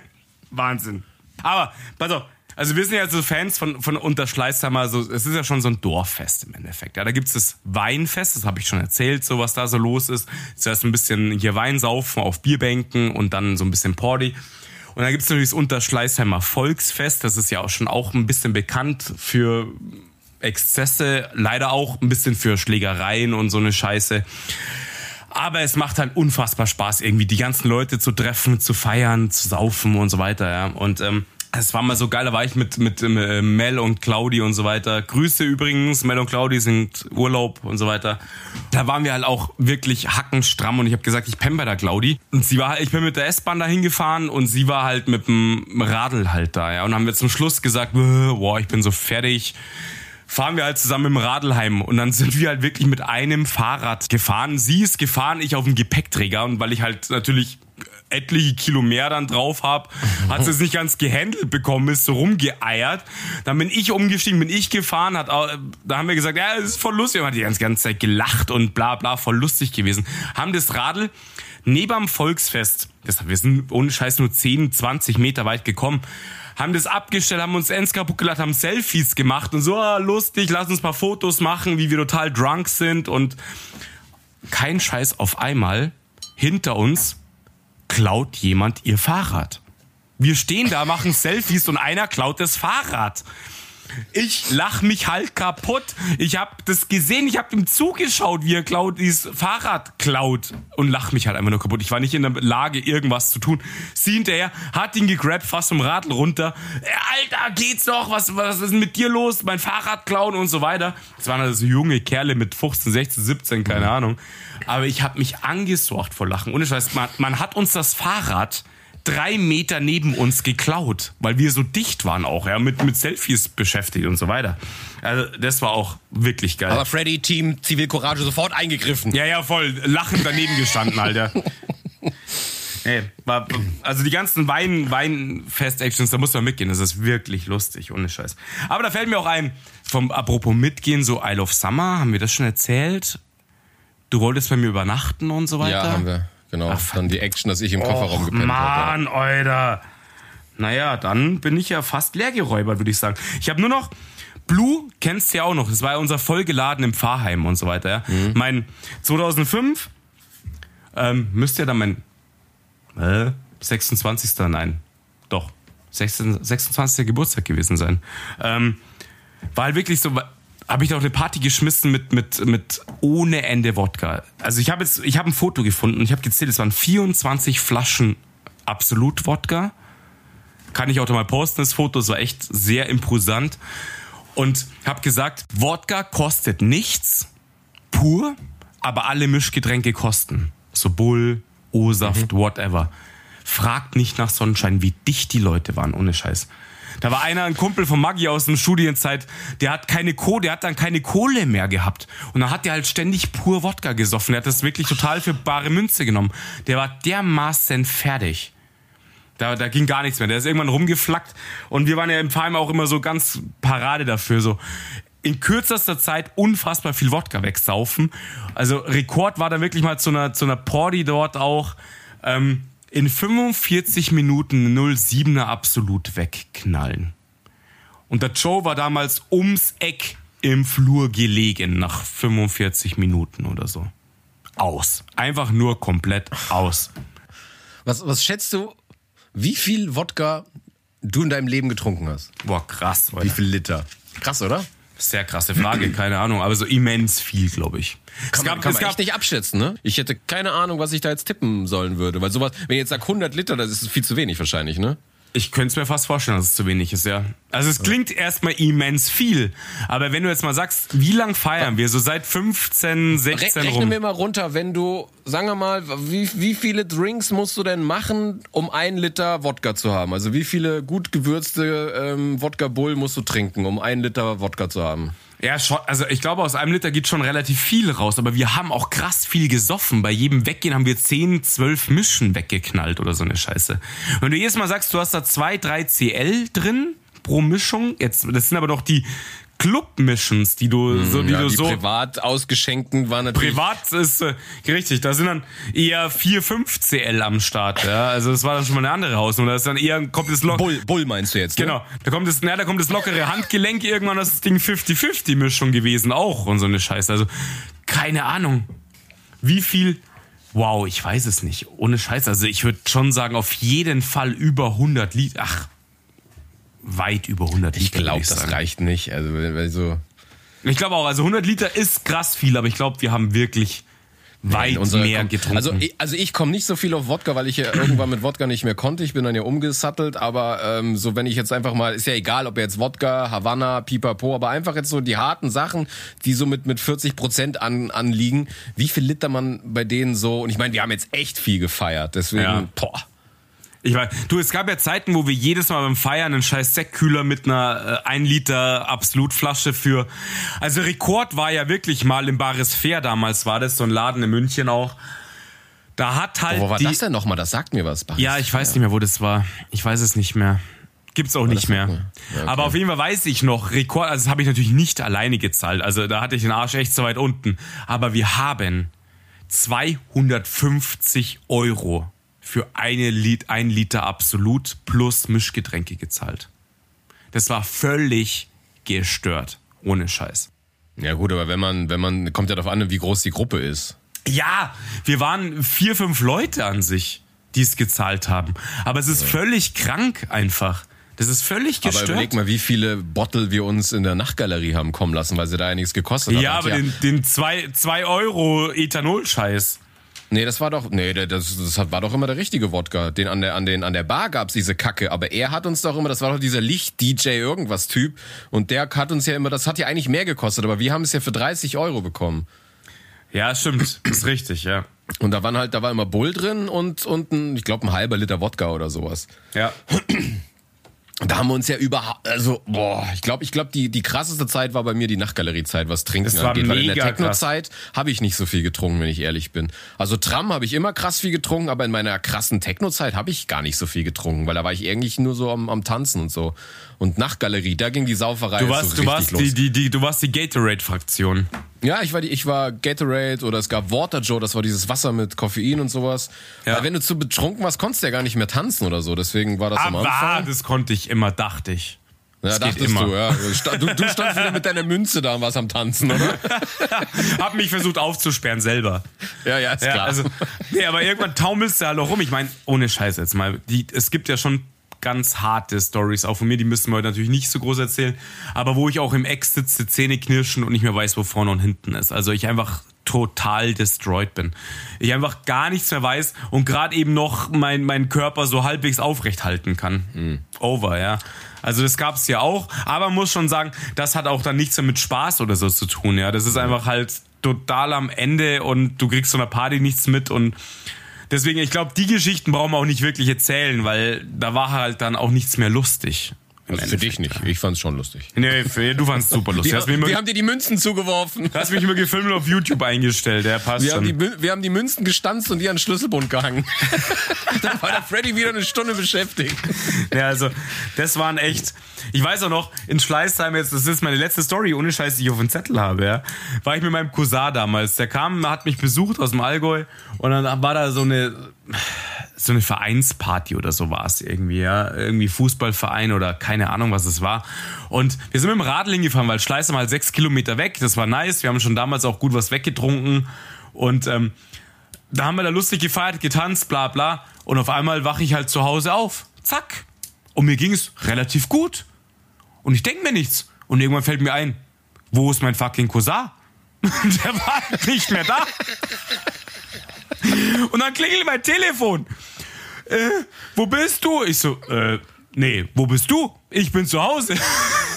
Wahnsinn. Aber, pass auf, also wir sind ja so Fans von, von Unterschleißheimer, so, es ist ja schon so ein Dorffest im Endeffekt. Ja, da gibt's das Weinfest, das habe ich schon erzählt, so was da so los ist. Zuerst ein bisschen hier Wein saufen auf Bierbänken und dann so ein bisschen Party. Und dann gibt's natürlich das Unterschleißheimer Volksfest, das ist ja auch schon auch ein bisschen bekannt für Exzesse, leider auch ein bisschen für Schlägereien und so eine Scheiße. Aber es macht halt unfassbar Spaß, irgendwie die ganzen Leute zu treffen, zu feiern, zu saufen und so weiter. Ja. Und ähm, es war mal so geil, da war ich mit, mit äh, Mel und Claudi und so weiter. Grüße übrigens, Mel und Claudi sind Urlaub und so weiter. Da waren wir halt auch wirklich hackenstramm und ich habe gesagt, ich penne bei der Claudi. Und sie war halt, ich bin mit der S-Bahn dahin gefahren und sie war halt mit dem Radl halt da, ja. Und haben wir zum Schluss gesagt, boah, ich bin so fertig fahren wir halt zusammen im Radlheim und dann sind wir halt wirklich mit einem Fahrrad gefahren. Sie ist gefahren, ich auf dem Gepäckträger und weil ich halt natürlich etliche Kilo mehr dann drauf habe, hat es nicht ganz gehandelt bekommen, ist so rumgeeiert. Dann bin ich umgestiegen, bin ich gefahren, hat da haben wir gesagt, ja, es ist voll lustig. Wir haben die ganze, ganze Zeit gelacht und bla bla, voll lustig gewesen. Haben das Radl neben am Volksfest, das, wir sind ohne Scheiß nur 10, 20 Meter weit gekommen, haben das abgestellt, haben uns ends kaputt gelacht, haben Selfies gemacht und so, ah, lustig, lass uns paar Fotos machen, wie wir total drunk sind und kein Scheiß auf einmal hinter uns klaut jemand ihr Fahrrad. Wir stehen da, machen Selfies und einer klaut das Fahrrad. Ich lach mich halt kaputt. Ich hab das gesehen, ich hab ihm zugeschaut, wie er klaut, dieses Fahrrad klaut und lach mich halt einfach nur kaputt. Ich war nicht in der Lage, irgendwas zu tun. Sie hinterher hat ihn gegrabt, fast vom Radl runter. Alter, geht's noch? Was, was ist mit dir los? Mein Fahrrad klauen und so weiter. Das waren also junge Kerle mit 15, 16, 17, keine Ahnung. Aber ich hab mich angesorgt vor Lachen. Ohne Scheiß, man, man hat uns das Fahrrad drei Meter neben uns geklaut, weil wir so dicht waren auch, ja, mit, mit Selfies beschäftigt und so weiter. Also, das war auch wirklich geil. Aber Freddy, Team Zivilcourage sofort eingegriffen. Ja, ja, voll lachend daneben gestanden, Alter. Ey, war, also die ganzen Wein, Weinfest-Actions, da muss man mitgehen. Das ist wirklich lustig, ohne Scheiß. Aber da fällt mir auch ein, vom apropos mitgehen, so Isle of Summer, haben wir das schon erzählt? Du wolltest bei mir übernachten und so weiter? Ja, haben wir. Genau, Ach, dann die Action, dass ich im Kofferraum Och, gepennt habe. Mann, Alter. Naja, dann bin ich ja fast leer geräubert, würde ich sagen. Ich habe nur noch Blue kennst du ja auch noch. Das war ja unser vollgeladen im Pfarrheim und so weiter. Ja. Mhm. Mein 2005 ähm, müsste ja dann mein äh, 26. Nein, doch 26. 26. Geburtstag gewesen sein. Ähm, war halt wirklich so, habe ich doch eine Party geschmissen mit mit mit ohne Ende Wodka. Also ich habe jetzt ich habe ein Foto gefunden und ich habe gezählt, es waren 24 Flaschen absolut Wodka. Kann ich auch mal posten das Foto, es war echt sehr imposant und habe gesagt, Wodka kostet nichts pur, aber alle Mischgetränke kosten. So Bull, O-Saft, mhm. whatever. Fragt nicht nach Sonnenschein, wie dicht die Leute waren, ohne Scheiß. Da war einer, ein Kumpel von Maggi aus der Studienzeit, der hat keine Kohle, der hat dann keine Kohle mehr gehabt. Und dann hat der halt ständig pur Wodka gesoffen. Der hat das wirklich total für bare Münze genommen. Der war dermaßen fertig. Da, da ging gar nichts mehr. Der ist irgendwann rumgeflackt. Und wir waren ja im Verein auch immer so ganz Parade dafür. So in kürzester Zeit unfassbar viel Wodka wegsaufen. Also Rekord war da wirklich mal zu einer, zu einer Party dort auch. Ähm, in 45 Minuten 07er absolut wegknallen. Und der Joe war damals ums Eck im Flur gelegen nach 45 Minuten oder so. Aus. Einfach nur komplett aus. Was, was schätzt du, wie viel Wodka du in deinem Leben getrunken hast? Boah, krass. Alter. Wie viel Liter? Krass, oder? Sehr krasse Frage, keine Ahnung, aber so immens viel, glaube ich. Kann es man, gab, kann es man gab, nicht abschätzen, ne? Ich hätte keine Ahnung, was ich da jetzt tippen sollen würde, weil sowas, wenn ich jetzt sag 100 Liter, das ist viel zu wenig wahrscheinlich, ne? Ich könnte es mir fast vorstellen, dass es zu wenig ist, ja. Also es klingt erstmal immens viel, aber wenn du jetzt mal sagst, wie lang feiern wir? So seit 15, 16 Re Rechnen rum. wir mal runter, wenn du, sagen wir mal, wie, wie viele Drinks musst du denn machen, um ein Liter Wodka zu haben? Also wie viele gut gewürzte ähm, Wodka Bull musst du trinken, um ein Liter Wodka zu haben? Ja, schon, also ich glaube, aus einem Liter geht schon relativ viel raus, aber wir haben auch krass viel gesoffen. Bei jedem Weggehen haben wir 10, 12 Mischen weggeknallt oder so eine Scheiße. Wenn du jedes Mal sagst, du hast da 2, 3 CL drin pro Mischung, jetzt, das sind aber doch die Club-Missions, die du so, die ja, du die so. privat ausgeschenkten waren natürlich. Privat ist äh, richtig, da sind dann eher 4, 5 CL am Start. Ja? Also das war dann schon mal eine andere Hausnummer. Da ist dann eher kommt das Lock. Bull, Bull meinst du jetzt? Ne? Genau, da kommt das, na, da kommt das lockere Handgelenk irgendwann, das ist das Ding 50-50 Mischung gewesen auch und so eine Scheiße. Also keine Ahnung, wie viel. Wow, ich weiß es nicht. Ohne Scheiß. Also ich würde schon sagen, auf jeden Fall über 100 Liter. Ach, weit über 100 Liter. Ich glaube, das sagen. reicht nicht. Also, weil so. Ich glaube auch, also 100 Liter ist krass viel, aber ich glaube, wir haben wirklich weit Unsere- mehr komm, getrunken. Also ich, also ich komme nicht so viel auf Wodka, weil ich ja irgendwann mit Wodka nicht mehr konnte. Ich bin dann ja umgesattelt, aber ähm, so wenn ich jetzt einfach mal, ist ja egal, ob jetzt Wodka, Havanna, Pipapo, aber einfach jetzt so die harten Sachen, die so mit mit 40 Prozent an, anliegen, wie viel Liter man bei denen so, und ich meine, wir haben jetzt echt viel gefeiert, deswegen, Ja. boah. Ich weiß, du, es gab ja Zeiten, wo wir jedes Mal beim Feiern einen scheiß Sektkühler mit einer äh, 1 Liter Absolutflasche für. Also Rekord war ja wirklich mal im Bares Fair damals, war das so ein Laden in München auch. Da hat halt. Wo war die, das denn nochmal? Das sagt mir was. Baris. Ja, ich weiß nicht mehr, wo das war. Ich weiß es nicht mehr. Gibt's auch nicht das mehr. Ja, okay. Aber auf jeden Fall weiß ich noch, Rekord, also das habe ich natürlich nicht alleine gezahlt. Also da hatte ich den Arsch echt so weit unten. Aber wir haben 250 Euro für eine Lit ein Liter Absolut plus Mischgetränke gezahlt. Das war völlig gestört. Ohne Scheiß. Ja gut, aber wenn man, wenn man, kommt ja darauf an, wie groß die Gruppe ist. Ja, wir waren vier, fünf Leute an sich, die es gezahlt haben. Aber es ist völlig krank einfach. Das ist völlig Aber gestört. überleg mal, wie viele Bottle wir uns in der Nachtgalerie haben kommen lassen, weil sie da ja nichts gekostet hat. ja, aber den, den zwei, zwei Euro Ethanol-Scheiß. Nee, das war doch, nee, das, das war doch immer der richtige Wodka. Den an der, an den, an der Bar gab's diese Kacke, aber er hat uns doch immer, das war doch dieser Licht-DJ irgendwas Typ und der hat uns ja immer, das hat ja eigentlich mehr gekostet, aber wir haben es ja für 30 Euro bekommen. Ja, stimmt. ist richtig, ja. Und da waren halt, da war immer Bull drin und, und ein, ich glaube, ein halber Liter Wodka oder sowas. Ja. Und da haben wir uns ja überhaupt, also, boah, ich glaube, ich glaube, die, die krasseste Zeit war bei mir die Nachtgalerie-Zeit, was Trinken Es war angeht. Weil in der Techno-Zeit habe ich nicht so viel getrunken, wenn ich ehrlich bin. Also Tram habe ich immer krass viel getrunken, aber in meiner krassen Techno-Zeit habe ich gar nicht so viel getrunken, weil da war ich eigentlich nur so am, am Tanzen und so. Und Nachtgalerie, da ging die Sauferei Du so warst, richtig du warst los. die, die, die, du warst die Gatorade-Fraktion. Ja, ich war die, ich war Gatorade oder es gab Water Joe, das war dieses Wasser mit Koffein und sowas. Ja. Weil wenn du zu betrunken warst, konntest du ja gar nicht mehr tanzen oder so. Deswegen war das am Aber Anfang. das konnte ich immer, dachte ich. Ja, Das dachtest immer. du, ja. Sta- Du, du standst wieder mit deiner Münze da und warst am Tanzen, oder? Hab mich versucht aufzusperren selber. Ja, ja, ist Ja, klar. also, nee, aber irgendwann taumelst du halt auch rum. Ich meine, ohne Scheiß jetzt mal. Die, es gibt ja schon ganz harte Stories auch von mir, die müssen wir heute natürlich nicht so groß erzählen, aber wo ich auch im Eck sitze, Zähne knirschen und nicht mehr weiß, wo vorne und hinten ist. Also ich einfach total destroyed bin. Ich einfach gar nichts mehr weiß und gerade eben noch mein, meinen Körper so halbwegs aufrecht halten kann. Over, ja. Also das gab's ja auch, aber man muss schon sagen, das hat auch dann nichts mehr mit Spaß oder so zu tun, ja. Das ist einfach halt total am Ende und du kriegst von der Party nichts mit und deswegen, ich glaube, die Geschichten brauchen wir auch nicht wirklich erzählen, weil da war halt dann auch nichts mehr lustig. Also für dich nicht. Ich fand's schon lustig. Nee, für, du fandst super lustig. Wir, wir haben dir die Münzen zugeworfen. hast mich immer gefilmt und auf YouTube eingestellt, der passt Wir haben, die, schon. Wir haben die Münzen gestanzt und die an den Schlüsselbund gehangen. Dann war der Freddy wieder eine Stunde beschäftigt. Ja, also, das waren echt. Ich weiß auch noch, in Schleißheim jetzt, das ist meine letzte Story, ohne Scheiß, die ich auf dem Zettel habe, ja. War ich mit meinem Cousin damals. Der kam, hat mich besucht aus dem Allgäu und dann war da so eine, so eine Vereinsparty oder so war es irgendwie, ja. Irgendwie Fußballverein oder keine Ahnung, was es war. Und wir sind mit dem Radl hingefahren, weil Schleißheim halt sechs Kilometer weg. Das war nice. Wir haben schon damals auch gut was weggetrunken. Und ähm, da haben wir da lustig gefeiert, getanzt, bla bla. Und auf einmal wache ich halt zu Hause auf. Zack. Und mir ging es relativ gut. Und ich denke mir nichts. Und irgendwann fällt mir ein, wo ist mein fucking Cousin? Der war nicht mehr da. Und dann klingelt mein Telefon. Äh, wo bist du? Ich so, äh, nee, wo bist du? Ich bin zu Hause.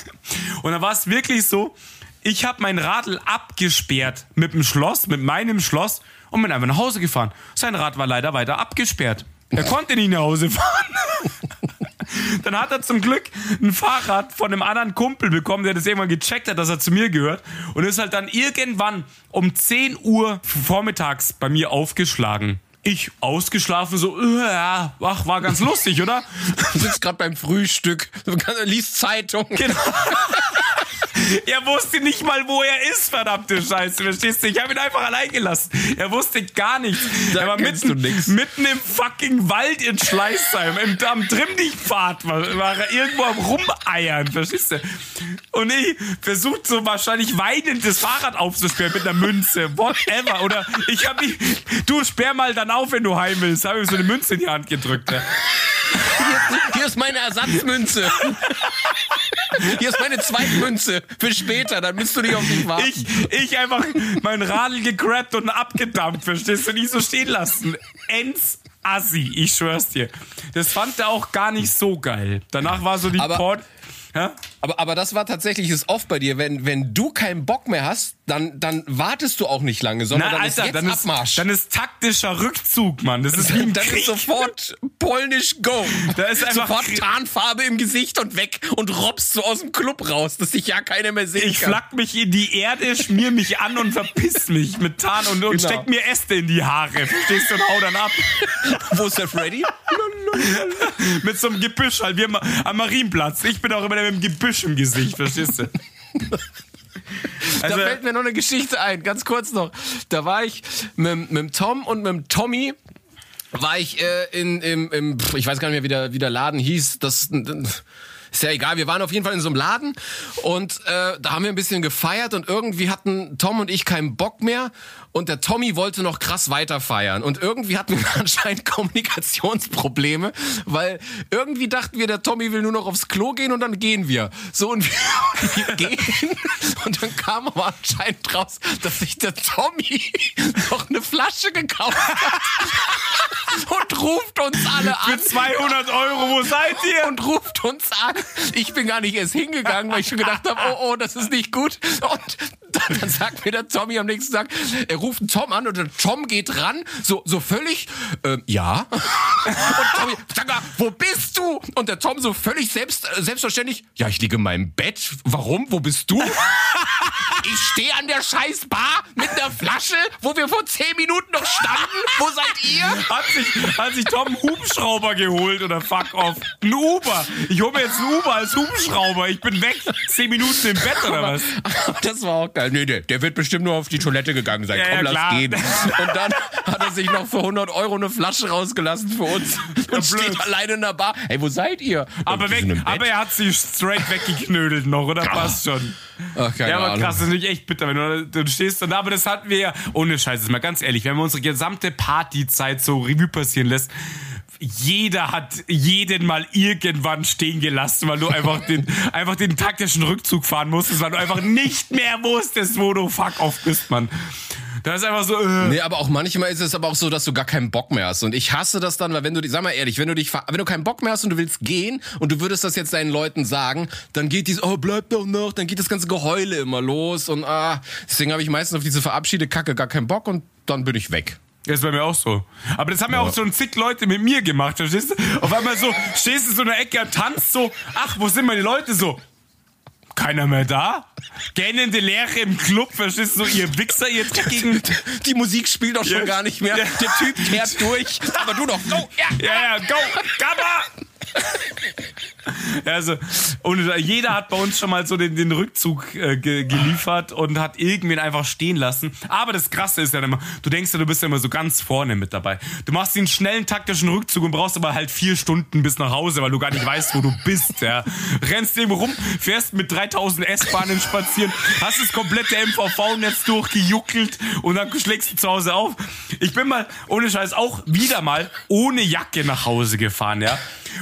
Und dann war es wirklich so, ich habe mein Radl abgesperrt mit dem Schloss, mit meinem Schloss und bin einfach nach Hause gefahren. Sein Rad war leider weiter abgesperrt. Er konnte nicht nach Hause fahren. Dann hat er zum Glück ein Fahrrad von einem anderen Kumpel bekommen, der das irgendwann gecheckt hat, dass er zu mir gehört. Und ist halt dann irgendwann um 10 Uhr vormittags bei mir aufgeschlagen. Ich ausgeschlafen, so, ja, ach, war ganz lustig, oder? Du sitzt gerade beim Frühstück, du liest Zeitung. Genau. Er wusste nicht mal, wo er ist, verdammte Scheiße. Verstehst du? Ich habe ihn einfach allein gelassen. Er wusste gar nichts. Da er war mitten, mitten im fucking Wald in Schleißheim. Im, am Trimmdichtpfad war, war er irgendwo am Rumeiern. Verstehst du? Und ich versucht so wahrscheinlich weinend das Fahrrad aufzusperren mit einer Münze. Whatever. Oder ich habe mich, du sperr mal dann auf, wenn du heim willst. Habe ich so eine Münze in die Hand gedrückt. Ja. Hier, hier ist meine Ersatzmünze. Hier ist meine Zweitmünze für später, dann müsst du nicht auf mich warten. Ich, ich einfach mein Radl gegrabt und abgedampft, verstehst du? Nicht so stehen lassen. Ends Assi, ich schwör's dir. Das fand er auch gar nicht so geil. Danach war so die Aber Port. Ja? Aber, aber das war tatsächlich das oft bei dir. Wenn, wenn du keinen Bock mehr hast, dann, dann wartest du auch nicht lange, sondern Na, dann Alter, ist jetzt dann Abmarsch. Ist, dann ist taktischer Rückzug, Mann. Das ist Dann Krieg. ist sofort polnisch Go. Da ist einfach sofort Tarnfarbe im Gesicht und weg und robbst so aus dem Club raus, dass sich ja keiner mehr sehen ich kann. Ich flack mich in die Erde, schmier mich an und verpiss mich mit Tarn und, und genau. steck mir Äste in die Haare. Verstehst du? Und hau dann ab. Wo ist der Freddy? mit so einem Gebüsch halt, wie am Marienplatz. Ich bin auch immer mit dem Gebüsch im Gesicht, verstehst du? Also, da fällt mir noch eine Geschichte ein, ganz kurz noch. Da war ich mit, mit Tom und mit Tommy war ich äh, in, im, im, ich weiß gar nicht mehr, wie der, wie der Laden hieß. Das ist ja egal. Wir waren auf jeden Fall in so einem Laden und äh, da haben wir ein bisschen gefeiert und irgendwie hatten Tom und ich keinen Bock mehr und der Tommy wollte noch krass weiter feiern. Und irgendwie hatten wir anscheinend Kommunikationsprobleme, weil irgendwie dachten wir, der Tommy will nur noch aufs Klo gehen und dann gehen wir. So und wir, wir gehen und dann kam aber anscheinend raus, dass sich der Tommy noch eine Flasche gekauft hat und ruft uns alle an. Für 200 Euro, wo seid ihr? Und ruft uns an. Ich bin gar nicht erst hingegangen, weil ich schon gedacht habe, oh, oh, das ist nicht gut. Und dann, dann sagt mir der Tommy am nächsten Tag, er ruft einen Tom an und der Tom geht ran, so, so völlig, äh, ja. Und Tommy, sag mal, wo bist du? Und der Tom so völlig selbst, äh, selbstverständlich, ja, ich liege in meinem Bett. Warum? Wo bist du? Ich stehe an der scheiß Bar mit einer Flasche, wo wir vor zehn Minuten noch standen. Wo seid ihr? Hat sich, hat sich Tom einen Hubschrauber geholt oder fuck off. Ein Uber. Ich hole mir jetzt einen Uber als Hubschrauber. Ich bin weg. Zehn Minuten im Bett oder was? Das war auch geil. Nee, der, der wird bestimmt nur auf die Toilette gegangen sein. Ja, Komm, ja, lass gehen. Und dann hat er sich noch für 100 Euro eine Flasche rausgelassen für uns. Und ja, steht alleine in der Bar. Ey, wo seid ihr? Aber, weg, aber er hat sie straight weggeknödelt noch, oder? Passt schon. Ach, keine ja, aber Ahnung. krass, das ist natürlich echt bitter, wenn du, du stehst da. Aber das hatten wir ja, ohne Scheiße, mal ganz ehrlich, wenn man unsere gesamte Partyzeit so Revue passieren lässt, jeder hat jeden mal irgendwann stehen gelassen, weil du einfach den, einfach den taktischen Rückzug fahren musstest, weil du einfach nicht mehr wusstest, wo du fuck off bist, Mann. Da ist einfach so. Äh. Nee, aber auch manchmal ist es aber auch so, dass du gar keinen Bock mehr hast. Und ich hasse das dann, weil wenn du, sag mal ehrlich, wenn du dich, wenn du keinen Bock mehr hast und du willst gehen und du würdest das jetzt deinen Leuten sagen, dann geht dieses, oh, bleib doch noch, dann geht das ganze Geheule immer los und ah, deswegen habe ich meistens auf diese Verabschiede Kacke gar keinen Bock und dann bin ich weg. Das ist bei mir auch so. Aber das haben ja, auch schon zig Leute mit mir gemacht, verstehst du? Auf einmal so, stehst du in so einer Ecke und tanzt so, ach, wo sind meine Leute so? keiner mehr da? Gähnende Leere im Club, verstehst du, so, ihr Wichser, ihr dreckigen. Die Musik spielt doch schon ja. gar nicht mehr. Ja. Der Typ kehrt durch, aber du doch, go, ja, ja, ja go, Gamma! also, und jeder hat bei uns schon mal so den, den Rückzug äh, ge geliefert und hat irgendwen einfach stehen lassen. Aber das Krasse ist ja immer, du denkst ja, du bist ja immer so ganz vorne mit dabei. Du machst den schnellen taktischen Rückzug und brauchst aber halt vier Stunden bis nach Hause, weil du gar nicht weißt, wo du bist. Ja. Rennst irgendwo rum, fährst mit 3000 S-Bahnen spazieren, hast das komplette MVV-Netz durchgejuckelt und dann schlägst du zu Hause auf. Ich bin mal, ohne Scheiß, auch wieder mal ohne Jacke nach Hause gefahren, ja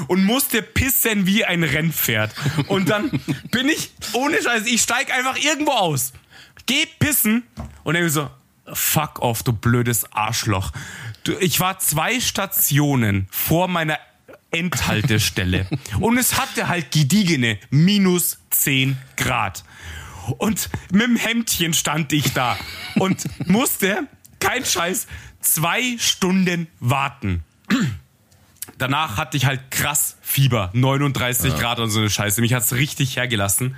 und musste pissen wie ein Rennpferd. Und dann bin ich, ohne Scheiß, ich steig einfach irgendwo aus, geh pissen und denke so, fuck off, du blödes Arschloch. Du, ich war zwei Stationen vor meiner Endhaltestelle und es hatte halt gediegene minus 10 Grad. Und mit dem Hemdchen stand ich da und musste, kein Scheiß, zwei Stunden warten danach hatte ich halt krass Fieber, 39 ja. Grad und so eine Scheiße. Mich hat's richtig hergelassen.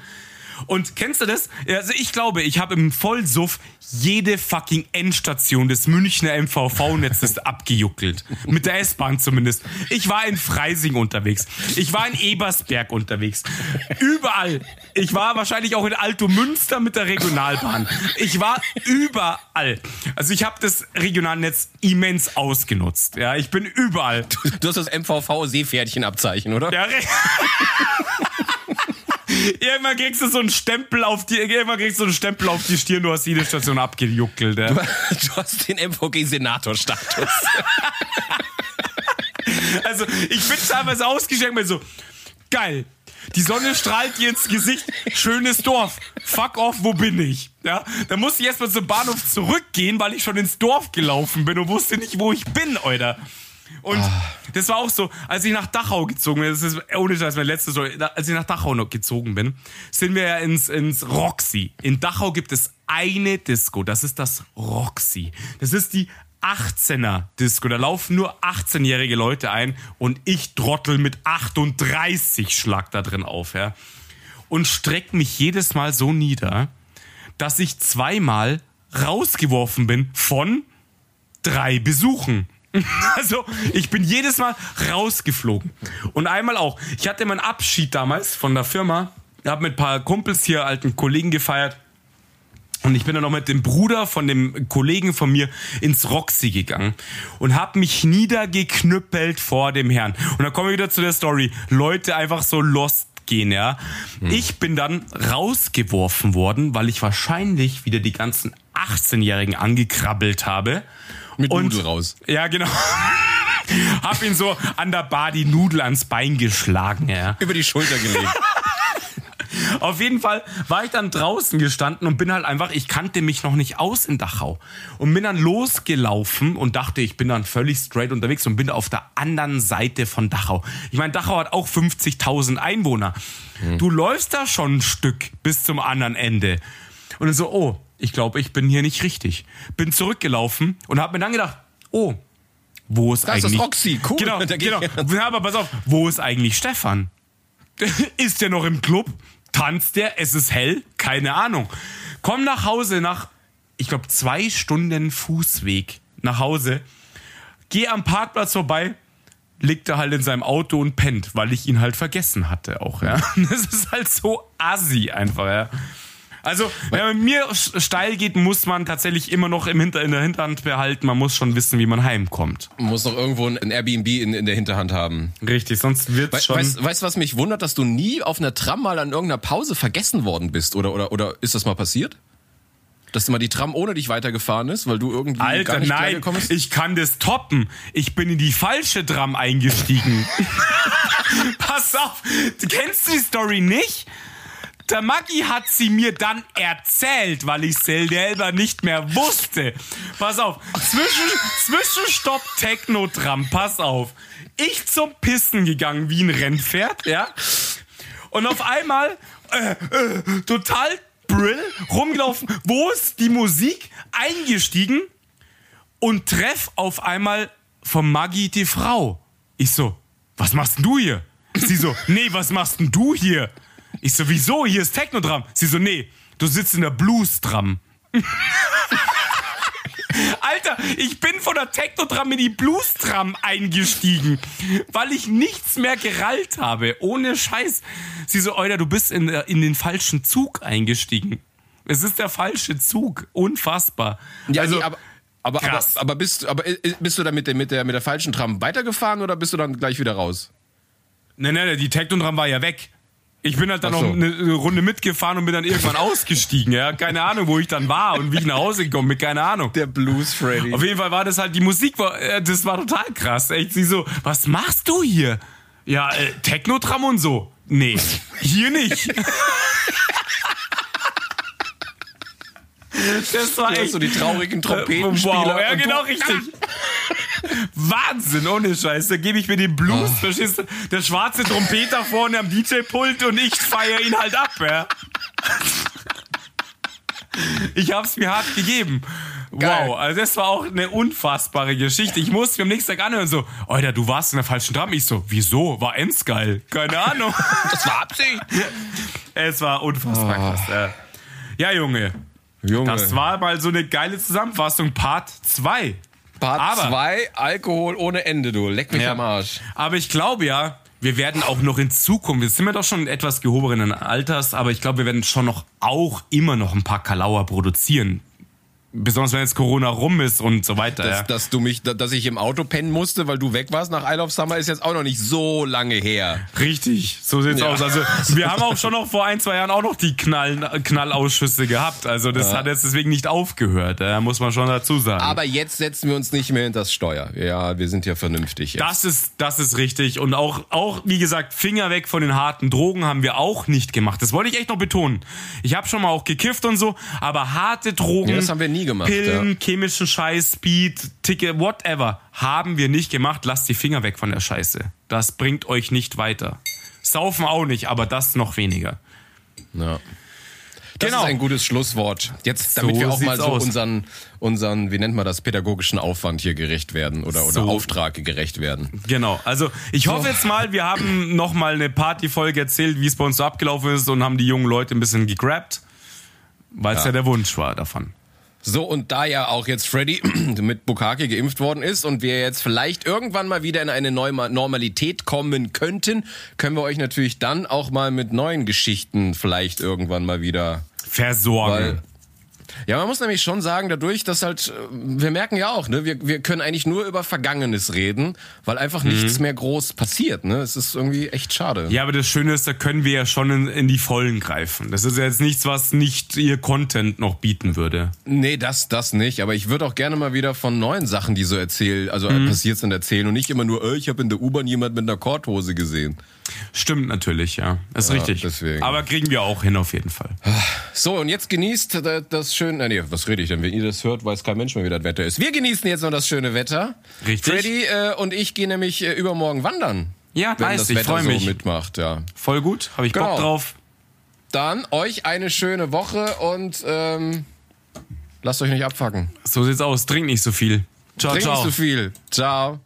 Und kennst du das? Also ich glaube, ich habe im Vollsuff jede fucking Endstation des Münchner MVV-Netzes abgejuckelt. Mit der S-Bahn zumindest. Ich war in Freising unterwegs. Ich war in Ebersberg unterwegs. Überall. Ich war wahrscheinlich auch in Alto Münster mit der Regionalbahn. Ich war überall. Also ich habe das Regionalnetz immens ausgenutzt. Ja, ich bin überall. Du, du hast das MVV-Seepferdchen-Abzeichen, oder? Ja, Irgendwann kriegst du so einen Stempel auf die, irgendwann kriegst du einen Stempel auf die Stirn, du hast jede Station abgejuckelt. Ja. Du, du hast den MVG-Senator-Status. also, ich bin teilweise ausgeschenkt mir so, geil. Die Sonne strahlt dir ins Gesicht. Schönes Dorf. Fuck off, wo bin ich? Ja, da musste ich erstmal zum Bahnhof zurückgehen, weil ich schon ins Dorf gelaufen bin und wusste nicht, wo ich bin, Alter. Und ah. das war auch so, als ich nach Dachau gezogen bin, das ist ohne Scheiß mein letztes Story, als ich nach Dachau noch gezogen bin, sind wir ja ins, ins Roxy. In Dachau gibt es eine Disco, das ist das Roxy. Das ist die 18er Disco. Da laufen nur 18-jährige Leute ein und ich trottel mit 38 Schlag da drin auf, ja. Und streck mich jedes Mal so nieder, dass ich zweimal rausgeworfen bin von drei Besuchen. Also, ich bin jedes Mal rausgeflogen. Und einmal auch. Ich hatte meinen Abschied damals von der Firma, habe mit ein paar Kumpels hier, alten Kollegen gefeiert. Und ich bin dann noch mit dem Bruder von dem Kollegen von mir ins Roxy gegangen und habe mich niedergeknüppelt vor dem Herrn. Und dann kommen wir wieder zu der Story. Leute einfach so lost gehen, ja. Hm. Ich bin dann rausgeworfen worden, weil ich wahrscheinlich wieder die ganzen 18-Jährigen angekrabbelt habe mit und, Nudel raus. Ja, genau. Hab ihn so an der Bar die Nudel ans Bein geschlagen, ja. Über die Schulter gelegt. Auf jeden Fall war ich dann draußen gestanden und bin halt einfach, ich kannte mich noch nicht aus in Dachau. Und bin dann losgelaufen und dachte, ich bin dann völlig straight unterwegs und bin auf der anderen Seite von Dachau. Ich meine, Dachau hat auch 50.000 Einwohner. Hm. Du läufst da schon ein Stück bis zum anderen Ende. Und dann so, oh, ich glaube, ich bin hier nicht richtig. Bin zurückgelaufen und habe mir dann gedacht, oh, wo ist das eigentlich... Das ist Roxy, cool. Genau, genau. Ja, aber pass auf, wo ist eigentlich Stefan? ist der noch im Club? Tanzt der? Es ist hell? Keine Ahnung. Komm nach Hause nach, ich glaube, zwei Stunden Fußweg nach Hause. Geh am Parkplatz vorbei, liegt er halt in seinem Auto und pennt, weil ich ihn halt vergessen hatte auch, ja. Das ist halt so assi einfach, ja. Also, wenn man mir steil geht, muss man tatsächlich immer noch im Hinter, in der Hinterhand behalten. Man muss schon wissen, wie man heimkommt. Man muss doch irgendwo ein Airbnb in, in der Hinterhand haben. Richtig, sonst wird's We schon. Weißt, weißt du, was mich wundert, dass du nie auf einer Tram mal an irgendeiner Pause vergessen worden bist? Oder, oder, oder ist das mal passiert? Dass mal die Tram ohne dich weitergefahren ist, weil du irgendwie Alter, gar nicht nein, bist? ich kann das toppen. Ich bin in die falsche Tram eingestiegen. Pass auf, du kennst die Story nicht? Der Maggi hat sie mir dann erzählt, weil ich selber nicht mehr wusste. Pass auf, Zwischen, Zwischenstopp Technotram, pass auf. Ich zum Pissen gegangen wie ein Rennpferd, ja. Und auf einmal äh, äh, total brill rumgelaufen. Wo ist die Musik? Eingestiegen und treff auf einmal vom Maggi die Frau. Ich so, was machst denn du hier? Sie so, nee, was machst denn du hier? Ich so, wieso? Hier ist Technodram. Sie so, nee, du sitzt in der Blues-Dram. Alter, ich bin von der Technodram in die Blues-Tram eingestiegen, weil ich nichts mehr gerallt habe. Ohne Scheiß. Sie so, Alter, du bist in, in den falschen Zug eingestiegen. Es ist der falsche Zug. Unfassbar. Ja, also, nee, aber, aber, aber, aber, bist, aber bist du da mit der, mit, der, mit der falschen Tram weitergefahren oder bist du dann gleich wieder raus? Nein, nein, die Technodram war ja weg. Ich bin halt dann so. noch eine Runde mitgefahren und bin dann irgendwann ausgestiegen. Ja, keine Ahnung, wo ich dann war und wie ich nach Hause gekommen bin, keine Ahnung. Der Blues Freddy. Auf jeden Fall war das halt die Musik, war, äh, das war total krass. Echt, sie so, was machst du hier? Ja, äh, Technotram und so. Nee, hier nicht. Das war echt so die traurigen Trompetenspieler. Wow, ja, genau richtig. Wahnsinn, ohne Scheiß. Da gebe ich mir den Blues, oh. verstehst du? Der schwarze Trompeter vorne am DJ-Pult und ich feiere ihn halt ab, ja. Ich hab's mir hart gegeben. Geil. Wow, also das war auch eine unfassbare Geschichte. Ich musste mir am nächsten Tag anhören so, Alter, du warst in der falschen Tram. Ich so, wieso? War Ems geil? Keine Ahnung. das war Absicht. es war unfassbar oh. krass. Ja, Junge. Junge. Das war mal so eine geile Zusammenfassung, Part 2. Part 2, Alkohol ohne Ende, du. Leck mich ja. am Arsch. Aber ich glaube ja, wir werden auch noch in Zukunft, jetzt sind wir doch schon etwas gehobenen Alters, aber ich glaube, wir werden schon noch auch immer noch ein paar Kalauer produzieren besonders wenn jetzt Corona rum ist und so weiter. Dass, ja. dass du mich, dass ich im Auto pennen musste, weil du weg warst nach Isle of Summer, ist jetzt auch noch nicht so lange her. Richtig, so sieht's ja. aus. Also wir haben auch schon noch vor ein, zwei Jahren auch noch die Knall, Knallausschüsse gehabt. Also das ja. hat jetzt deswegen nicht aufgehört, muss man schon dazu sagen. Aber jetzt setzen wir uns nicht mehr in das Steuer. Ja, wir sind ja vernünftig jetzt. Das ist, das ist richtig. Und auch, auch, wie gesagt, Finger weg von den harten Drogen haben wir auch nicht gemacht. Das wollte ich echt noch betonen. Ich habe schon mal auch gekifft und so, aber harte Drogen. Ja, das haben wir nie gemacht. Pillen, ja. chemischen Scheiß, Speed, Ticket, whatever. Haben wir nicht gemacht. Lasst die Finger weg von der Scheiße. Das bringt euch nicht weiter. Saufen auch nicht, aber das noch weniger. Ja. Das genau. ist ein gutes Schlusswort. Jetzt, damit so wir auch mal so aus. unseren, unseren, wie nennt man das, pädagogischen Aufwand hier gerecht werden oder, oder so. Auftrag gerecht werden. Genau. Also ich hoffe jetzt mal, wir haben noch mal eine Partyfolge erzählt, wie es bei uns so abgelaufen ist und haben die jungen Leute ein bisschen gegrabt, weil es ja. ja der Wunsch war davon. So, und da ja auch jetzt Freddy mit Bukake geimpft worden ist und wir jetzt vielleicht irgendwann mal wieder in eine neue Normalität kommen könnten, können wir euch natürlich dann auch mal mit neuen Geschichten vielleicht irgendwann mal wieder versorgen. Ja, man muss nämlich schon sagen, dadurch, dass halt, äh, wir merken ja auch, ne, wir, wir können eigentlich nur über Vergangenes reden, weil einfach mhm. nichts mehr groß passiert, ne? Es ist irgendwie echt schade. Ja, aber das Schöne ist, da können wir ja schon in, in die Vollen greifen. Das ist ja jetzt nichts, was nicht ihr Content noch bieten würde. Nee, das, das nicht. Aber ich würde auch gerne mal wieder von neuen Sachen, die so erzählen, also mhm. passiert sind, erzählen und nicht immer nur, äh, ich habe in der U-Bahn jemand mit einer Korthose gesehen. Stimmt natürlich, ja. Das ist ja, richtig. Deswegen. Aber kriegen wir auch hin auf jeden Fall. So, und jetzt genießt das schöne. Äh, nee, was rede ich denn? Wenn ihr das hört, weiß kein Mensch mehr, wie das Wetter ist. Wir genießen jetzt noch das schöne Wetter. Richtig. Freddy äh, und ich gehen nämlich äh, übermorgen wandern. Ja, wenn nice, das ich freue mich. so mitmacht, ja. Voll gut, habe ich genau. Bock drauf. Dann euch eine schöne Woche und ähm, lasst euch nicht abfacken. So sieht's aus. Trink nicht so viel. Ciao, Trink ciao. nicht so viel. Ciao.